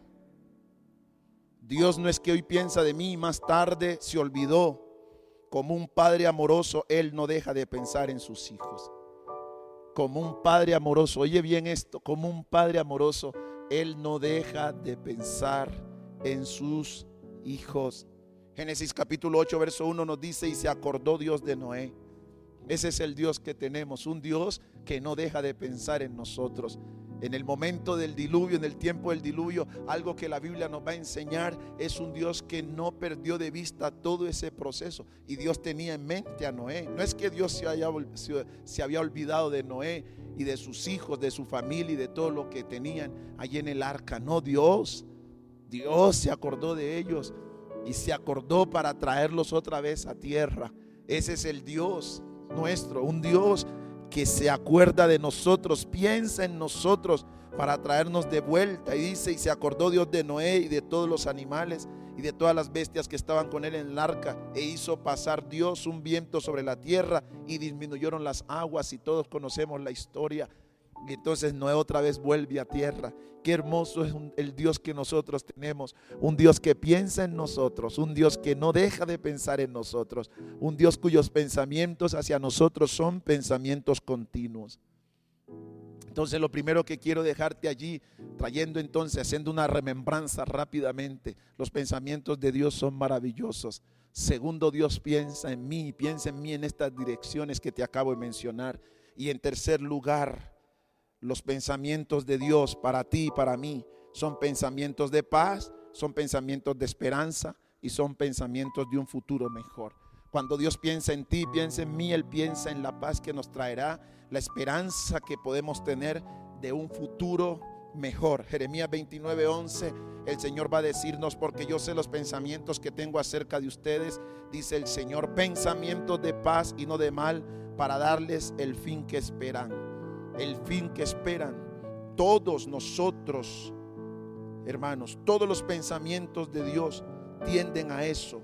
Dios no es que hoy piensa de mí y más tarde se olvidó. como un padre amoroso, Él no deja de pensar en sus hijos. Como un padre amoroso, oye bien esto, como un padre amoroso, Él no deja de pensar en sus hijos. Génesis capítulo 8, verso 1 nos dice, y se acordó Dios de Noé. Ese es el Dios que tenemos, un Dios que no deja de pensar en nosotros en el momento del diluvio, en el tiempo del diluvio, algo que la Biblia nos va a enseñar es un Dios que no perdió de vista todo ese proceso. Y Dios tenía en mente a Noé. No es que Dios se, haya, se había olvidado de Noé y de sus hijos, de su familia y de todo lo que tenían allí en el arca. No, Dios, Dios se acordó de ellos y se acordó para traerlos otra vez a tierra. Ese es el Dios nuestro, un Dios que se acuerda de nosotros, piensa en nosotros para traernos de vuelta. Y dice, y se acordó Dios de Noé y de todos los animales y de todas las bestias que estaban con él en el arca, e hizo pasar Dios un viento sobre la tierra y disminuyeron las aguas y todos conocemos la historia y entonces Noé otra vez vuelve a tierra. Qué hermoso es el Dios que nosotros tenemos. Un Dios que piensa en nosotros. Un Dios que no deja de pensar en nosotros. Un Dios cuyos pensamientos hacia nosotros son pensamientos continuos. Entonces lo primero que quiero dejarte allí, trayendo entonces, haciendo una remembranza rápidamente, los pensamientos de Dios son maravillosos. Segundo, Dios piensa en mí, piensa en mí en estas direcciones que te acabo de mencionar. Y en tercer lugar, los pensamientos de Dios para ti y para mí son pensamientos de paz, son pensamientos de esperanza y son pensamientos de un futuro mejor. Cuando Dios piensa en ti, piensa en mí, Él piensa en la paz que nos traerá, la esperanza que podemos tener de un futuro mejor. Jeremías 29, 11, el Señor va a decirnos, porque yo sé los pensamientos que tengo acerca de ustedes, dice el Señor, pensamientos de paz y no de mal, para darles el fin que esperan el fin que esperan todos nosotros, hermanos. Todos los pensamientos de Dios tienden a eso.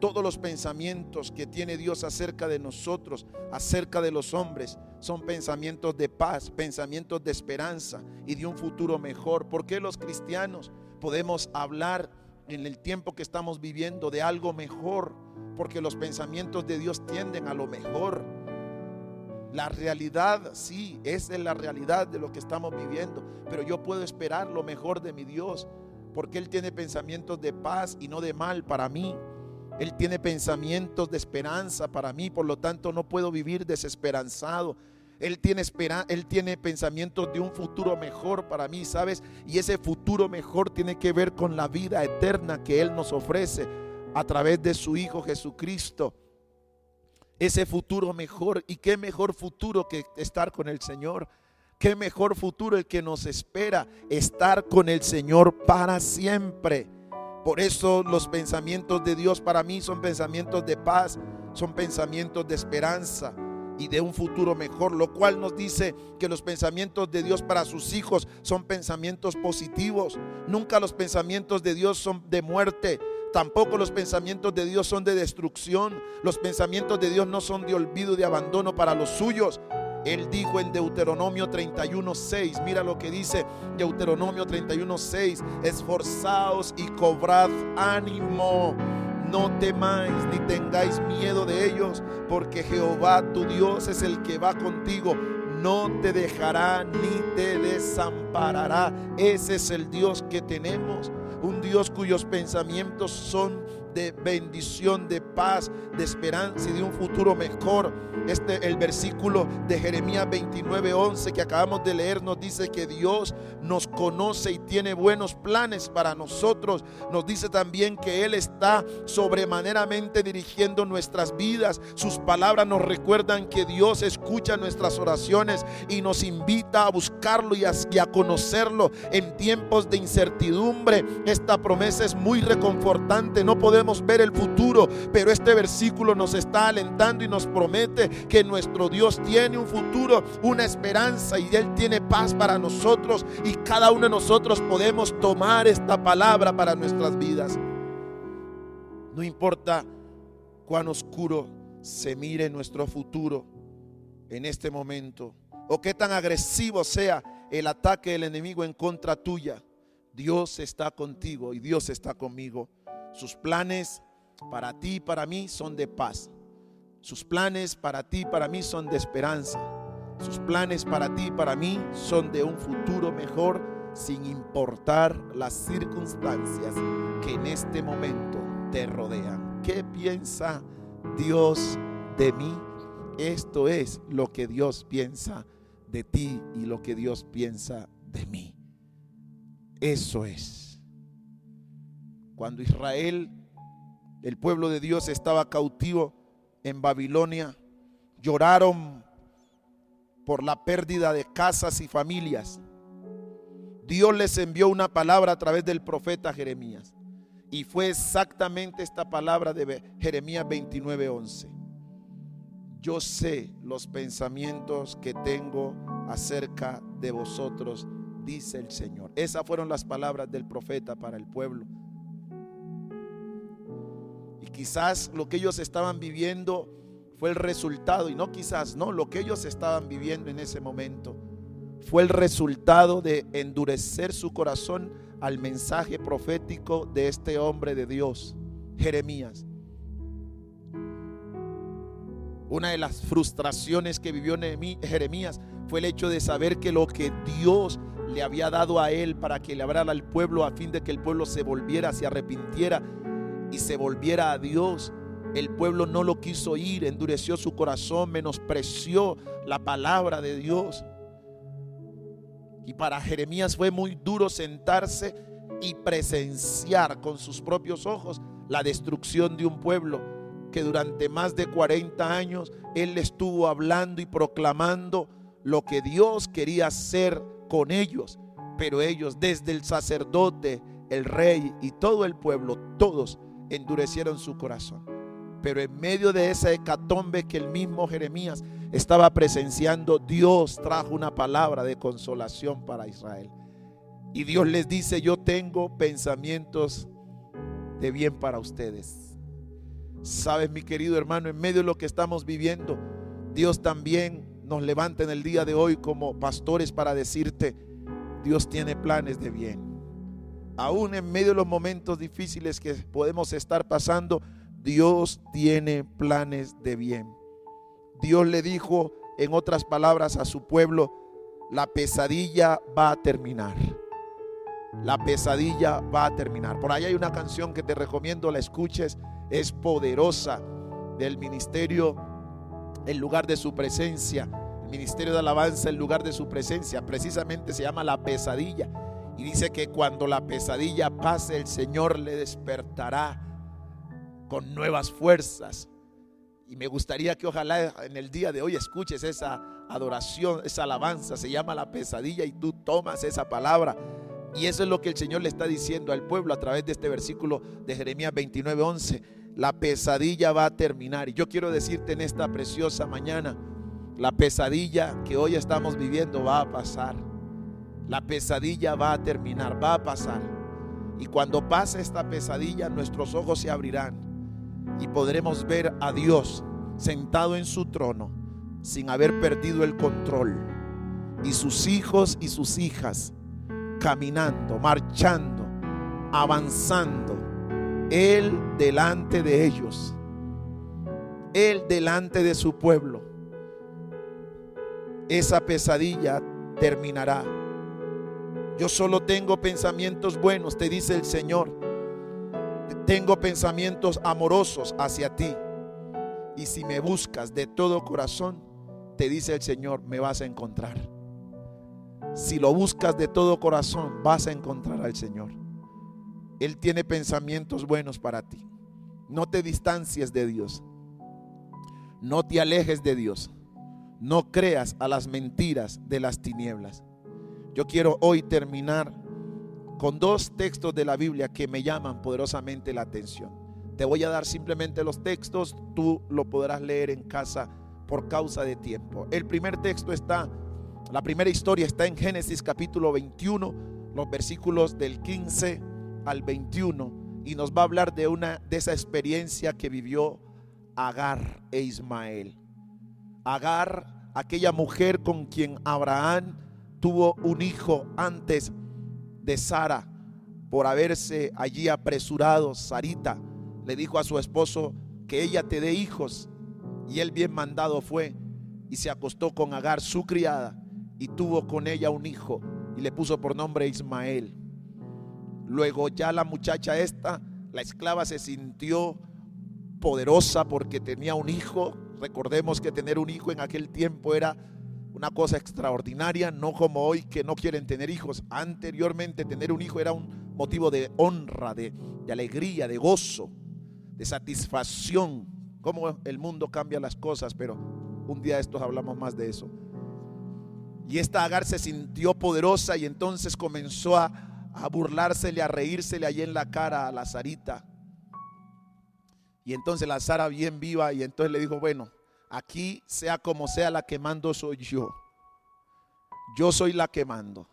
Todos los pensamientos que tiene Dios acerca de nosotros, acerca de los hombres, son pensamientos de paz, pensamientos de esperanza y de un futuro mejor. ¿Por qué los cristianos podemos hablar en el tiempo que estamos viviendo de algo mejor? Porque los pensamientos de Dios tienden a lo mejor. La realidad, sí, esa es la realidad de lo que estamos viviendo. Pero yo puedo esperar lo mejor de mi Dios. Porque Él tiene pensamientos de paz y no de mal para mí. Él tiene pensamientos de esperanza para mí. Por lo tanto, no puedo vivir desesperanzado. Él tiene, espera, él tiene pensamientos de un futuro mejor para mí, ¿sabes? Y ese futuro mejor tiene que ver con la vida eterna que Él nos ofrece a través de su Hijo Jesucristo ese futuro mejor. ¿Y qué mejor futuro que estar con el Señor? Qué mejor futuro el que nos espera, estar con el Señor para siempre. Por eso los pensamientos de Dios para mí son pensamientos de paz, son pensamientos de esperanza y de un futuro mejor, lo cual nos dice que los pensamientos de Dios para sus hijos son pensamientos positivos. Nunca los pensamientos de Dios son de muerte, Tampoco los pensamientos de Dios son de destrucción. Los pensamientos de Dios no son de olvido, de abandono para los suyos. Él dijo en Deuteronomio 31:6, mira lo que dice Deuteronomio 31:6, esforzaos y cobrad ánimo. No temáis ni tengáis miedo de ellos, porque Jehová tu Dios es el que va contigo. No te dejará ni te desamparará. Ese es el Dios que tenemos un Dios cuyos pensamientos son de bendición, de paz, de esperanza y de un futuro mejor. Este el versículo de Jeremías 29, 11 que acabamos de leer nos dice que Dios nos conoce y tiene buenos planes para nosotros. Nos dice también que Él está sobremaneramente dirigiendo nuestras vidas. Sus palabras nos recuerdan que Dios escucha nuestras oraciones y nos invita a buscarlo y a, y a conocerlo en tiempos de incertidumbre. Esta promesa es muy reconfortante. No podemos ver el futuro, pero este versículo nos está alentando y nos promete que nuestro Dios tiene un futuro, una esperanza y Él tiene paz para nosotros y cada uno de nosotros podemos tomar esta palabra para nuestras vidas. No importa cuán oscuro se mire nuestro futuro en este momento o qué tan agresivo sea el ataque del enemigo en contra tuya. Dios está contigo y Dios está conmigo. Sus planes para ti y para mí son de paz, Sus planes para ti y para mí son de esperanza. Sus planes para ti y para mí son de un futuro mejor sin importar las circunstancias que en este momento te rodean. ¿Qué piensa Dios de mí? Esto es lo que Dios piensa de ti y lo que Dios piensa de mí. Eso es. Cuando Israel, el pueblo de Dios, estaba cautivo en Babilonia, lloraron por la pérdida de casas y familias. Dios les envió una palabra a través del profeta Jeremías. Y fue exactamente esta palabra de Jeremías 29:11. Yo sé los pensamientos que tengo acerca de vosotros, dice el Señor. Esas fueron las palabras del profeta para el pueblo. Y quizás lo que ellos estaban viviendo fue el resultado, y no quizás, no, lo que ellos estaban viviendo en ese momento fue el resultado de endurecer su corazón al mensaje profético de este hombre de Dios, Jeremías. Una de las frustraciones que vivió Jeremías fue el hecho de saber que lo que Dios le había dado a él para que le hablara al pueblo a fin de que el pueblo se volviera, se arrepintiera y se volviera a Dios. El pueblo no lo quiso oír, endureció su corazón, menospreció la palabra de Dios. Y para Jeremías fue muy duro sentarse y presenciar con sus propios ojos la destrucción de un pueblo que durante más de 40 años él estuvo hablando y proclamando lo que Dios quería hacer con ellos. Pero ellos, desde el sacerdote, el rey y todo el pueblo, todos endurecieron su corazón. Pero en medio de esa hecatombe que el mismo Jeremías estaba presenciando, Dios trajo una palabra de consolación para Israel. Y Dios les dice, yo tengo pensamientos de bien para ustedes. Sabes, mi querido hermano, en medio de lo que estamos viviendo, Dios también nos levanta en el día de hoy como pastores para decirte, Dios tiene planes de bien. Aún en medio de los momentos difíciles que podemos estar pasando, Dios tiene planes de bien. Dios le dijo, en otras palabras, a su pueblo, la pesadilla va a terminar. La pesadilla va a terminar. Por ahí hay una canción que te recomiendo, la escuches, es poderosa del ministerio en lugar de su presencia ministerio de alabanza en lugar de su presencia. Precisamente se llama la pesadilla. Y dice que cuando la pesadilla pase, el Señor le despertará con nuevas fuerzas. Y me gustaría que ojalá en el día de hoy escuches esa adoración, esa alabanza. Se llama la pesadilla y tú tomas esa palabra. Y eso es lo que el Señor le está diciendo al pueblo a través de este versículo de Jeremías 29:11. La pesadilla va a terminar. Y yo quiero decirte en esta preciosa mañana, la pesadilla que hoy estamos viviendo va a pasar. La pesadilla va a terminar, va a pasar. Y cuando pase esta pesadilla, nuestros ojos se abrirán y podremos ver a Dios sentado en su trono sin haber perdido el control. Y sus hijos y sus hijas caminando, marchando, avanzando. Él delante de ellos. Él delante de su pueblo esa pesadilla terminará. Yo solo tengo pensamientos buenos, te dice el Señor. Tengo pensamientos amorosos hacia ti. Y si me buscas de todo corazón, te dice el Señor, me vas a encontrar. Si lo buscas de todo corazón, vas a encontrar al Señor. Él tiene pensamientos buenos para ti. No te distancies de Dios. No te alejes de Dios. No creas a las mentiras de las tinieblas. Yo quiero hoy terminar con dos textos de la Biblia que me llaman poderosamente la atención. Te voy a dar simplemente los textos, tú lo podrás leer en casa por causa de tiempo. El primer texto está, la primera historia está en Génesis capítulo 21, los versículos del 15 al 21 y nos va a hablar de una de esa experiencia que vivió Agar e Ismael. Agar, aquella mujer con quien Abraham tuvo un hijo antes de Sara, por haberse allí apresurado, Sarita le dijo a su esposo que ella te dé hijos. Y él bien mandado fue y se acostó con Agar, su criada, y tuvo con ella un hijo y le puso por nombre Ismael. Luego ya la muchacha esta, la esclava se sintió poderosa porque tenía un hijo. Recordemos que tener un hijo en aquel tiempo era una cosa extraordinaria, no como hoy que no quieren tener hijos. Anteriormente tener un hijo era un motivo de honra, de, alegría, de gozo, de satisfacción. Como el mundo cambia las cosas, pero un día estos hablamos más de eso. Y esta Agar se sintió poderosa y entonces comenzó a, a burlársele, a reírsele allí en la cara a la Sarita. Y entonces la Sara bien viva y entonces le dijo, bueno, aquí sea como sea la que mando soy yo. Yo soy la que mando.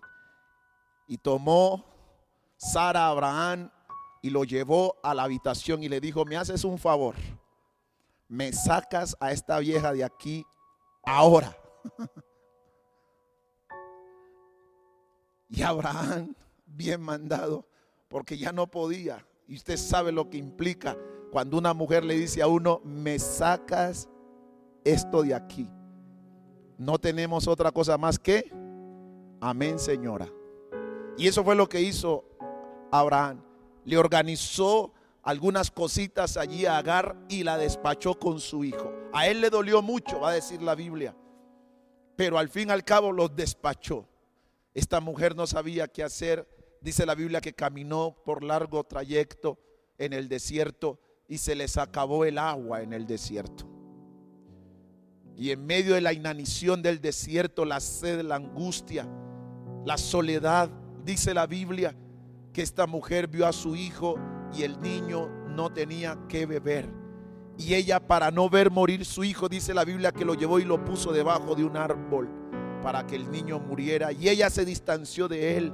Y tomó Sara a Abraham y lo llevó a la habitación y le dijo, me haces un favor, me sacas a esta vieja de aquí ahora. <laughs> y Abraham, bien mandado, porque ya no podía. Y usted sabe lo que implica cuando una mujer le dice a uno, me sacas esto de aquí. No tenemos otra cosa más que, amén señora. Y eso fue lo que hizo Abraham. Le organizó algunas cositas allí a Agar y la despachó con su hijo. A él le dolió mucho, va a decir la Biblia. Pero al fin y al cabo los despachó. Esta mujer no sabía qué hacer. Dice la Biblia que caminó por largo trayecto en el desierto y se les acabó el agua en el desierto. Y en medio de la inanición del desierto, la sed, la angustia, la soledad, dice la Biblia que esta mujer vio a su hijo y el niño no tenía que beber. Y ella para no ver morir su hijo, dice la Biblia que lo llevó y lo puso debajo de un árbol para que el niño muriera. Y ella se distanció de él.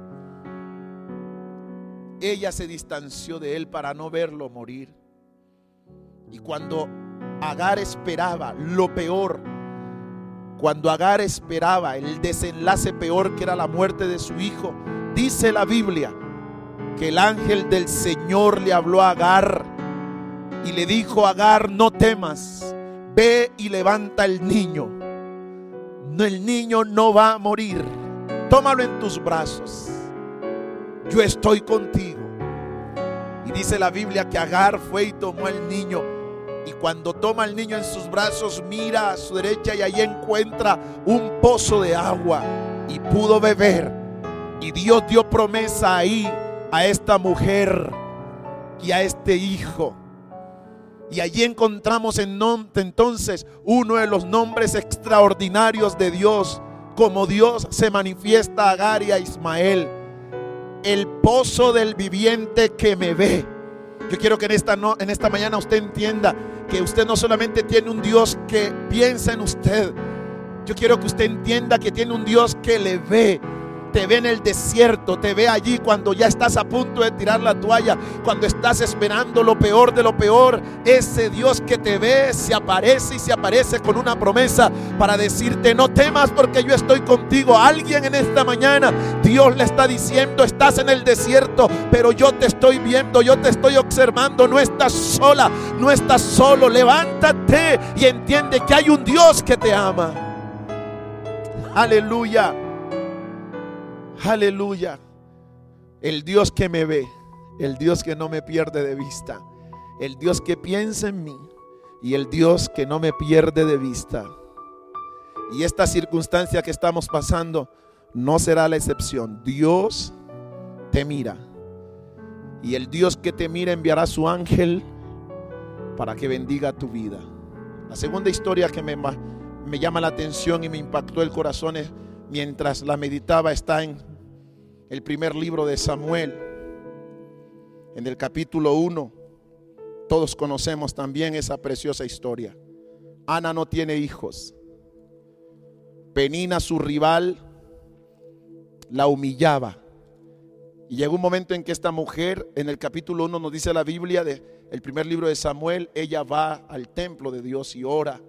Ella se distanció de él para no verlo morir. Y cuando Agar esperaba lo peor, cuando Agar esperaba el desenlace peor que era la muerte de su hijo, dice la Biblia que el ángel del Señor le habló a Agar y le dijo Agar, no temas, ve y levanta el niño. El niño no va a morir. Tómalo en tus brazos. Yo estoy contigo. Y dice la Biblia que Agar fue y tomó al niño y cuando toma al niño en sus brazos, mira a su derecha y allí encuentra un pozo de agua y pudo beber. Y Dios dio promesa ahí a esta mujer y a este hijo. Y allí encontramos en entonces uno de los nombres extraordinarios de Dios, como Dios se manifiesta a Agar y a Ismael. El pozo del viviente que me ve. Yo quiero que en esta, no, en esta mañana usted entienda que usted no solamente tiene un Dios que piensa en usted, yo quiero que usted entienda que tiene un Dios que le ve, te ve en el desierto, te ve allí cuando ya estás a punto de tirar la toalla, cuando estás esperando lo peor de lo peor. Ese Dios que te ve se aparece y se aparece con una promesa para decirte, no temas porque yo estoy contigo. Alguien en esta mañana, Dios le está diciendo, estás en el desierto, pero yo te estoy viendo, yo te estoy observando, no estás sola, no estás solo. Levántate y entiende que hay un Dios que te ama. Aleluya. Aleluya. El Dios que me ve, el Dios que no me pierde de vista, el Dios que piensa en mí y el Dios que no me pierde de vista. Y esta circunstancia que estamos pasando no será la excepción. Dios te mira. Y el Dios que te mira enviará su ángel para que bendiga tu vida. La segunda historia que me, me llama la atención y me impactó el corazón es mientras la meditaba está en el primer libro de Samuel, en el capítulo 1. Todos conocemos también esa preciosa historia. Ana no tiene hijos. Penina, su rival, la humillaba. Y llegó un momento en que esta mujer, en el capítulo 1 nos dice la Biblia, de, primer libro de Samuel, ella va al templo de Dios y ora.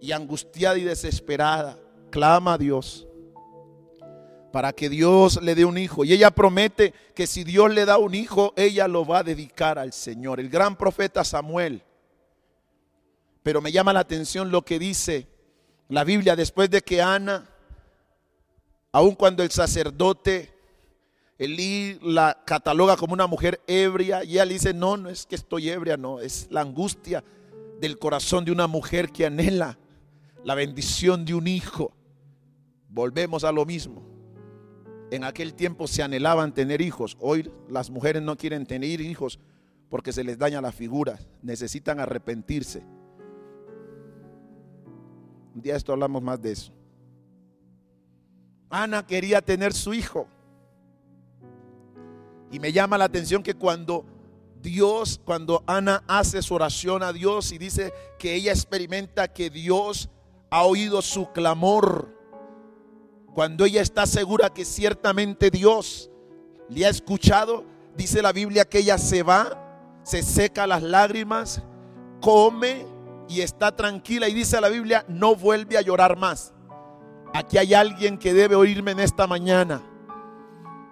Y angustiada y desesperada, clama a Dios para que Dios le dé un hijo. Y ella promete que si Dios le da un hijo, ella lo va a dedicar al Señor. El gran profeta Samuel. Pero me llama la atención lo que dice la Biblia después de que Ana, aun cuando el sacerdote Elí la cataloga como una mujer ebria y ella le dice, no, no es que estoy ebria, no, es la angustia del corazón de una mujer que anhela la bendición de un hijo. Volvemos a lo mismo. En aquel tiempo se anhelaban tener hijos. Hoy las mujeres no quieren tener hijos porque se les daña la figura. Necesitan arrepentirse. Un día esto hablamos más de eso. Ana quería tener su hijo. Y me llama la atención que cuando Dios, cuando Ana hace su oración a Dios y dice que ella experimenta que Dios ha oído su clamor, cuando ella está segura que ciertamente Dios le ha escuchado, dice la Biblia que ella se va, se seca las lágrimas, come y está tranquila y dice la Biblia, no vuelve a llorar más. Aquí hay alguien que debe oírme en esta mañana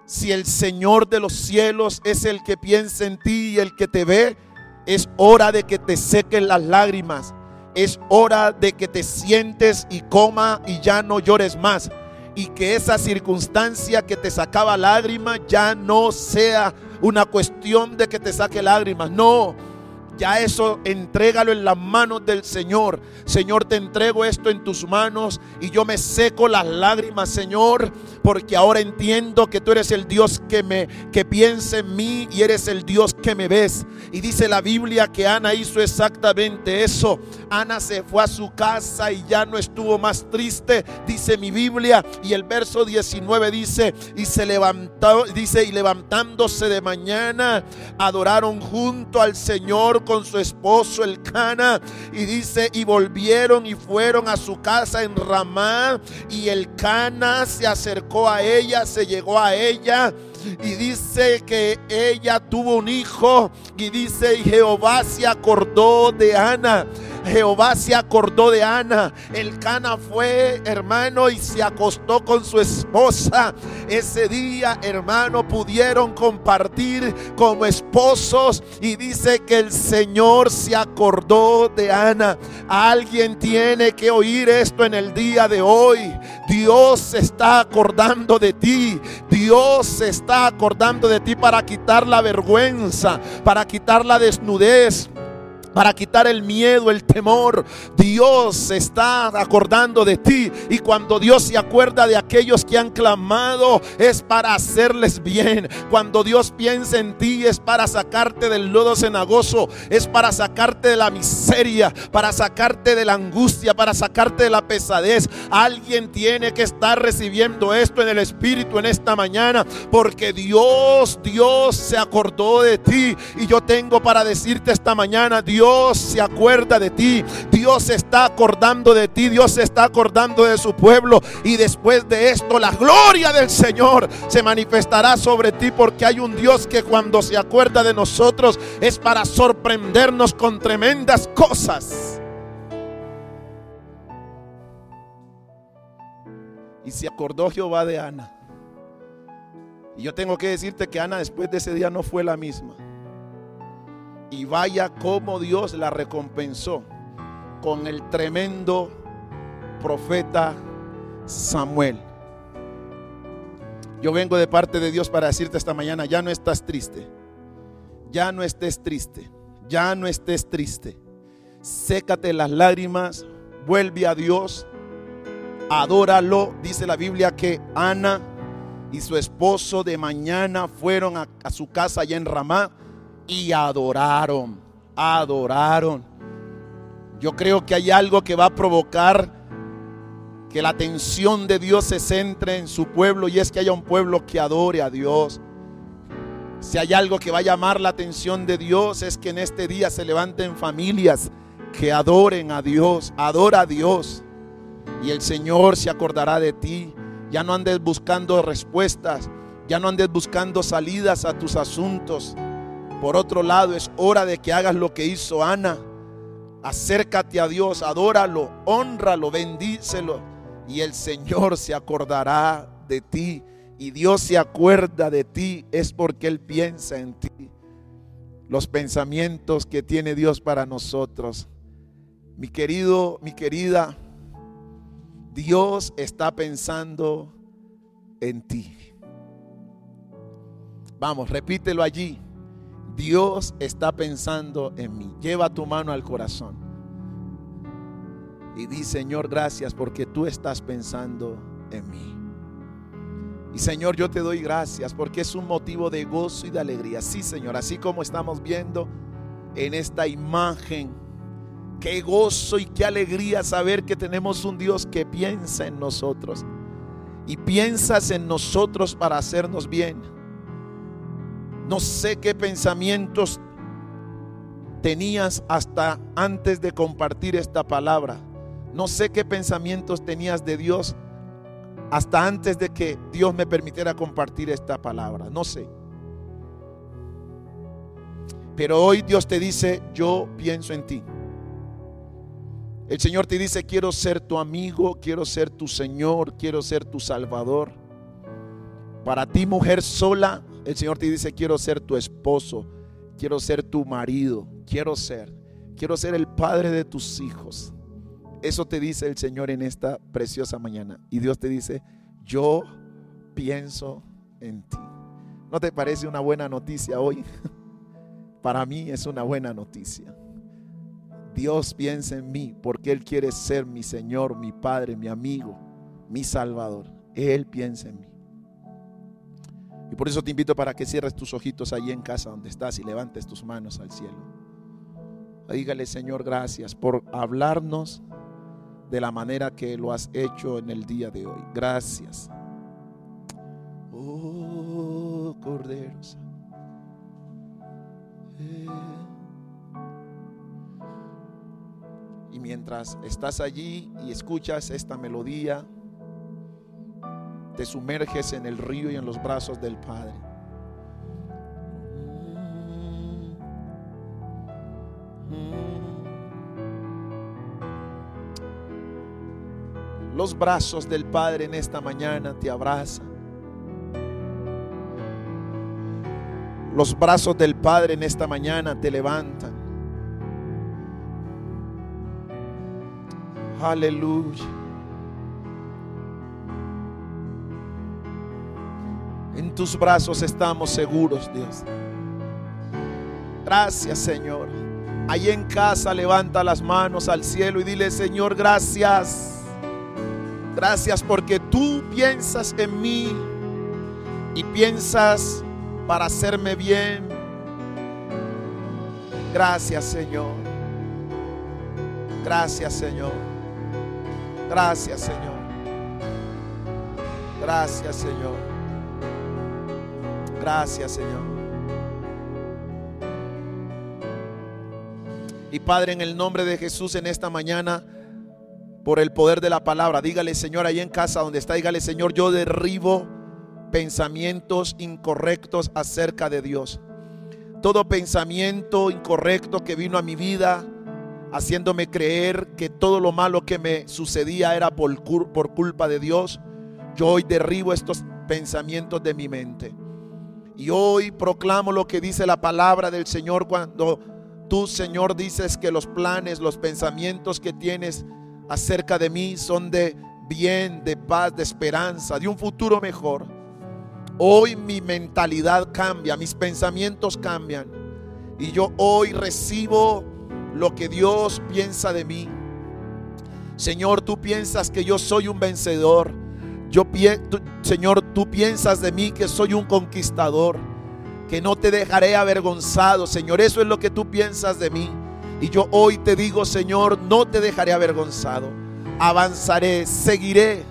si el Señor de los cielos es el que piensa en ti y el que te ve, es hora de que te sequen las lágrimas. Es hora de que te sientes y coma y ya no llores más. Y que esa circunstancia que te sacaba lágrimas ya no sea una cuestión de que te saque lágrimas. No, ya eso entrégalo en las manos del Señor. Señor, te entrego esto en tus manos y yo me seco las lágrimas, Señor, porque ahora entiendo que tú eres el Dios que me que piensa en mí y eres el Dios que me ves. Y dice la Biblia que Ana hizo exactamente eso. Ana se fue a su casa y ya no estuvo más triste, dice mi Biblia, y el verso 19 dice, y se levantó, dice, y levantándose de mañana, adoraron junto al Señor con su esposo el Cana y dice y volvieron y fueron a su casa en Ramá y el Cana se acercó a ella, se llegó a ella y dice que ella tuvo un hijo y dice y Jehová se acordó de Ana Jehová se acordó de Ana. El Cana fue, hermano, y se acostó con su esposa. Ese día, hermano, pudieron compartir como esposos. Y dice que el Señor se acordó de Ana. Alguien tiene que oír esto en el día de hoy. Dios se está acordando de ti. Dios se está acordando de ti para quitar la vergüenza, para quitar la desnudez para quitar el miedo, el temor. Dios se está acordando de ti y cuando Dios se acuerda de aquellos que han clamado es para hacerles bien. Cuando Dios piensa en ti es para sacarte del lodo cenagoso, es para sacarte de la miseria, para sacarte de la angustia, para sacarte de la pesadez. Alguien tiene que estar recibiendo esto en el Espíritu en esta mañana porque Dios, Dios se acordó de ti y yo tengo para decirte esta mañana, Dios Dios se acuerda de ti. Dios se está acordando de ti. Dios se está acordando de su pueblo. Y después de esto, la gloria del Señor se manifestará sobre ti porque hay un Dios que cuando se acuerda de nosotros es para sorprendernos con tremendas cosas. Y se acordó Jehová de Ana. Y yo tengo que decirte que Ana después de ese día no fue la misma. Y vaya como Dios la recompensó con el tremendo profeta Samuel. Yo vengo de parte de Dios para decirte esta mañana, ya no estás triste. Ya no estés triste. Ya no estés triste. Sécate las lágrimas, vuelve a Dios, adóralo. Dice la Biblia que Ana y su esposo de mañana fueron a, a su casa allá en Ramá y adoraron, adoraron. Yo creo que hay algo que va a provocar que la atención de Dios se centre en su pueblo y es que haya un pueblo que adore a Dios. Si hay algo que va a llamar la atención de Dios es que en este día se levanten familias que adoren a Dios, adora a Dios. Y el Señor se acordará de ti. Ya no andes buscando respuestas, ya no andes buscando salidas a tus asuntos. Por otro lado, es hora de que hagas lo que hizo Ana. Acércate a Dios, adóralo, honralo, bendícelo. Y el Señor se acordará de ti. Y Dios se acuerda de ti es porque Él piensa en ti. Los pensamientos que tiene Dios para nosotros Mi querido, mi querida, Dios está pensando en ti. Vamos, repítelo allí. Dios está pensando en mí. Lleva tu mano al corazón. Y di, Señor, gracias porque tú estás pensando en mí. Y Señor, yo te doy gracias porque es un motivo de gozo y de alegría. Sí, Señor, así como estamos viendo en esta imagen. Qué gozo y qué alegría saber que tenemos un Dios que piensa en nosotros. Y piensas en nosotros para hacernos bien. No sé qué pensamientos tenías hasta antes de compartir esta palabra. No sé qué pensamientos tenías de Dios hasta antes de que Dios me permitiera compartir esta palabra. No sé. Pero hoy Dios te dice, yo pienso en ti. El Señor te dice, quiero ser tu amigo, quiero ser tu Señor, quiero ser tu Salvador. Para ti, mujer sola, el Señor te dice, quiero ser tu esposo, quiero ser tu marido, quiero ser, quiero ser el padre de tus hijos. Eso te dice el Señor en esta preciosa mañana. Y Dios te dice, yo pienso en ti. ¿No te parece una buena noticia hoy? <laughs> Para mí es una buena noticia. Dios piensa en mí porque Él quiere ser mi Señor, mi Padre, mi amigo, mi Salvador. Él piensa en mí. Por eso te invito para que cierres tus ojitos ahí en casa donde estás y levantes tus manos al cielo. Dígale, Señor, gracias por hablarnos de la manera que lo has hecho en el día de hoy. Gracias. Oh, Corderos. Y mientras estás allí y escuchas esta melodía, te sumerges en el río y en los brazos del Padre. Los brazos del Padre en esta mañana te abrazan. Los brazos del Padre en esta mañana te levantan. Aleluya. En tus brazos estamos seguros, Dios. Gracias, Señor. Allí en casa levanta las manos al cielo y dile, Señor, gracias. Gracias porque tú piensas en mí y piensas para hacerme bien. Gracias, Señor. Gracias, Señor. Gracias, Señor. Gracias, Señor. Gracias, Señor. Y Padre, en el nombre de Jesús en esta mañana, por el poder de la palabra, dígale, Señor, ahí en casa donde está, dígale, Señor, yo derribo pensamientos incorrectos acerca de Dios. Todo pensamiento incorrecto que vino a mi vida, haciéndome creer que todo lo malo que me sucedía era por, por culpa de Dios, yo hoy derribo estos pensamientos de mi mente. Y hoy proclamo lo que dice la palabra del Señor cuando Tú, Señor, dices que los planes, los pensamientos que tienes acerca de mí son de bien, de paz, de esperanza, de un futuro mejor. Hoy mi mentalidad cambia, mis pensamientos cambian. Y yo hoy recibo lo que Dios piensa de mí. Señor, tú piensas que yo soy un vencedor. Yo, Señor, tú piensas de mí que soy un conquistador que no te dejaré avergonzado, Señor. Eso es lo que tú piensas de mí. Y yo hoy te digo, Señor, no te dejaré avergonzado. Avanzaré, seguiré,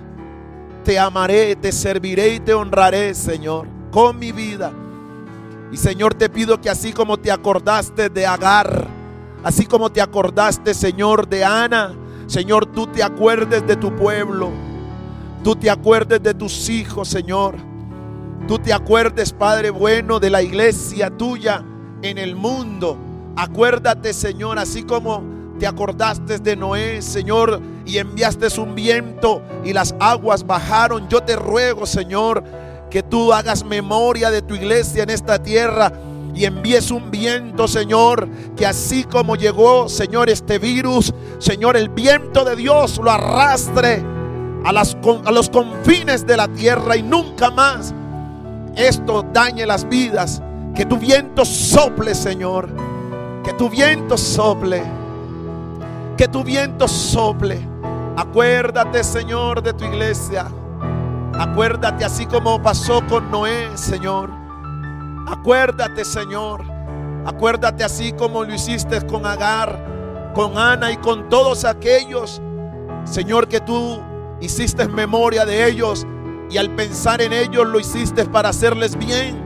te amaré, te serviré y te honraré, Señor, con mi vida. Y Señor, te pido que así como te acordaste de Agar, así como te acordaste, Señor, de Ana, Señor, tú te acuerdes de tu pueblo. Tú te acuerdes de tus hijos, Señor. Tú te acuerdes, Padre bueno, de la iglesia tuya en el mundo. Acuérdate, Señor, así como te acordaste de Noé, Señor, y enviaste un viento y las aguas bajaron. Yo te ruego, Señor, que tú hagas memoria de tu iglesia en esta tierra y envíes un viento, Señor, que así como llegó, Señor, este virus, Señor, el viento de Dios lo arrastre a, los confines de la tierra y nunca más esto dañe las vidas. Que tu viento sople, Señor. Que tu viento sople. Que tu viento sople. Acuérdate, Señor, de tu iglesia. Acuérdate así como pasó con Noé, Señor. Acuérdate, Señor. Acuérdate así como lo hiciste con Agar, con Ana y con todos aquellos, Señor, que tú hiciste memoria de ellos y al pensar en ellos lo hiciste para hacerles bien.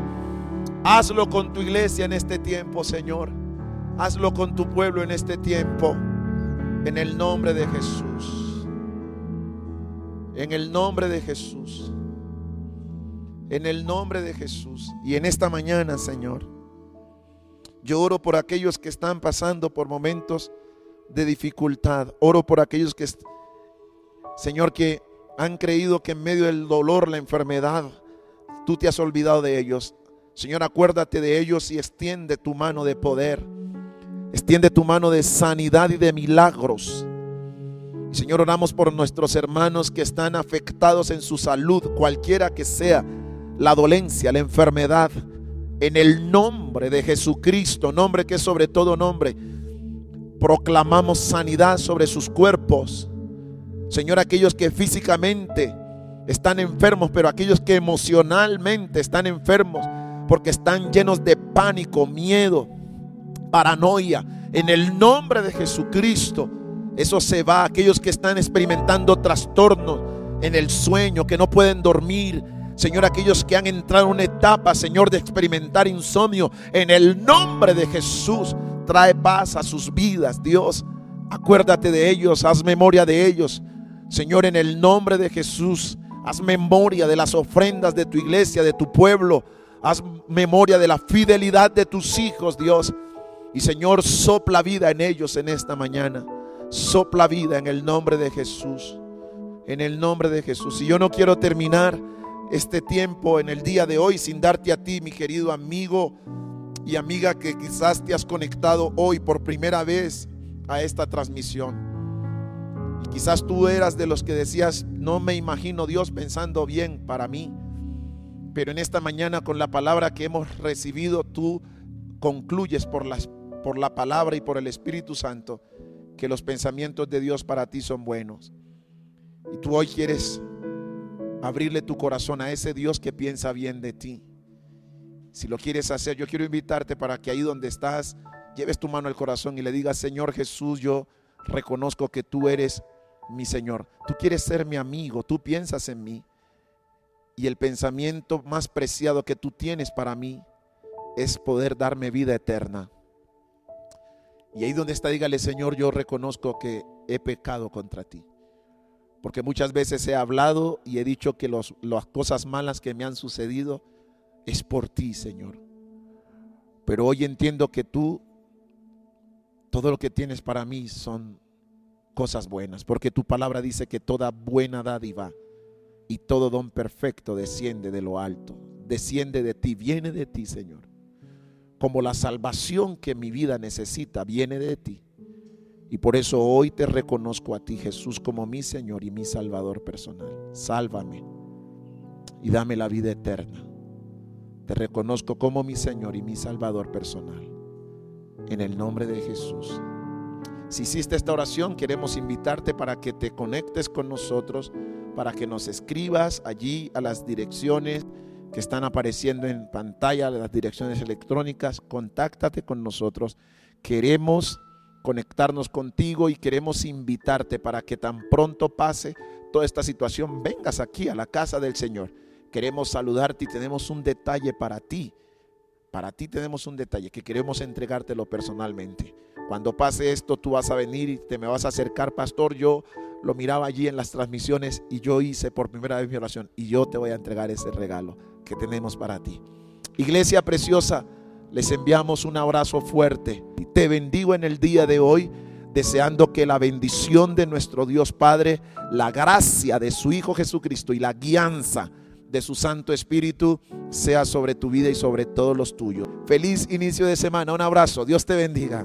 Hazlo con tu iglesia en este tiempo, Señor. Hazlo con tu pueblo en este tiempo. En el nombre de Jesús. En el nombre de Jesús. En el nombre de Jesús. Y en esta mañana, Señor, yo oro por aquellos que están pasando por momentos de dificultad. Oro por aquellos que, Señor, que han creído que en medio del dolor, la enfermedad, tú te has olvidado de ellos. Señor, acuérdate de ellos y extiende tu mano de poder. Extiende tu mano de sanidad y de milagros. Señor, oramos por nuestros hermanos que están afectados en su salud, cualquiera que sea la dolencia, la enfermedad. En el nombre de Jesucristo, nombre que es sobre todo nombre, proclamamos sanidad sobre sus cuerpos Señor, aquellos que físicamente están enfermos, pero aquellos que emocionalmente están enfermos porque están llenos de pánico, miedo, paranoia. En el nombre de Jesucristo, eso se va. Aquellos que están experimentando trastornos en el sueño, que no pueden dormir. Señor, aquellos que han entrado en una etapa, Señor, de experimentar insomnio, en el nombre de Jesús, trae paz a sus vidas, Dios. Acuérdate de ellos, haz memoria de ellos. Señor, en el nombre de Jesús, haz memoria de las ofrendas de tu iglesia, de tu pueblo. Haz memoria de la fidelidad de tus hijos, Dios. Y Señor, sopla vida en ellos en esta mañana. Sopla vida en el nombre de Jesús. En el nombre de Jesús. Y yo no quiero terminar este tiempo en el día de hoy sin darte a ti, mi querido amigo y amiga que quizás te has conectado hoy por primera vez a esta transmisión. Quizás tú eras de los que decías, no me imagino Dios pensando bien para mí. Pero en esta mañana con la palabra que hemos recibido, tú concluyes por, las, por la palabra y por el Espíritu Santo que los pensamientos de Dios para ti son buenos. Y tú hoy quieres abrirle tu corazón a ese Dios que piensa bien de ti. Si lo quieres hacer, yo quiero invitarte para que ahí donde estás, lleves tu mano al corazón y le digas, Señor Jesús, yo reconozco que tú eres mi Señor. Tú quieres ser mi amigo, tú piensas en mí. Y el pensamiento más preciado que tú tienes para mí es poder darme vida eterna. Y ahí donde está, dígale, Señor, yo reconozco que he pecado contra ti. Porque muchas veces he hablado y he dicho que las cosas malas que me han sucedido es por ti, Señor. Pero hoy entiendo que tú, todo lo que tienes para mí son cosas buenas, porque tu palabra dice que toda buena dádiva y todo don perfecto desciende de lo alto, desciende de ti, viene de ti, Señor. Como la salvación que mi vida necesita viene de ti. Y por eso hoy te reconozco a ti, Jesús, como mi Señor y mi Salvador personal. Sálvame y dame la vida eterna. Te reconozco como mi Señor y mi Salvador personal. En el nombre de Jesús. Si hiciste esta oración, queremos invitarte para que te conectes con nosotros, para que nos escribas allí a las direcciones que están apareciendo en pantalla, las direcciones electrónicas. Contáctate con nosotros. Queremos conectarnos contigo y queremos invitarte para que tan pronto pase toda esta situación, vengas aquí a la casa del Señor. Queremos saludarte y tenemos un detalle para ti. Para ti tenemos un detalle que queremos entregártelo personalmente. Cuando pase esto, tú vas a venir y te me vas a acercar, pastor. Yo lo miraba allí en las transmisiones y yo hice por primera vez mi oración y yo te voy a entregar ese regalo que tenemos para ti. Iglesia preciosa, les enviamos un abrazo fuerte te bendigo en el día de hoy, deseando que la bendición de nuestro Dios Padre, la gracia de su Hijo Jesucristo y la guianza de su Santo Espíritu sea sobre tu vida y sobre todos los tuyos. Feliz inicio de semana, un abrazo, Dios te bendiga.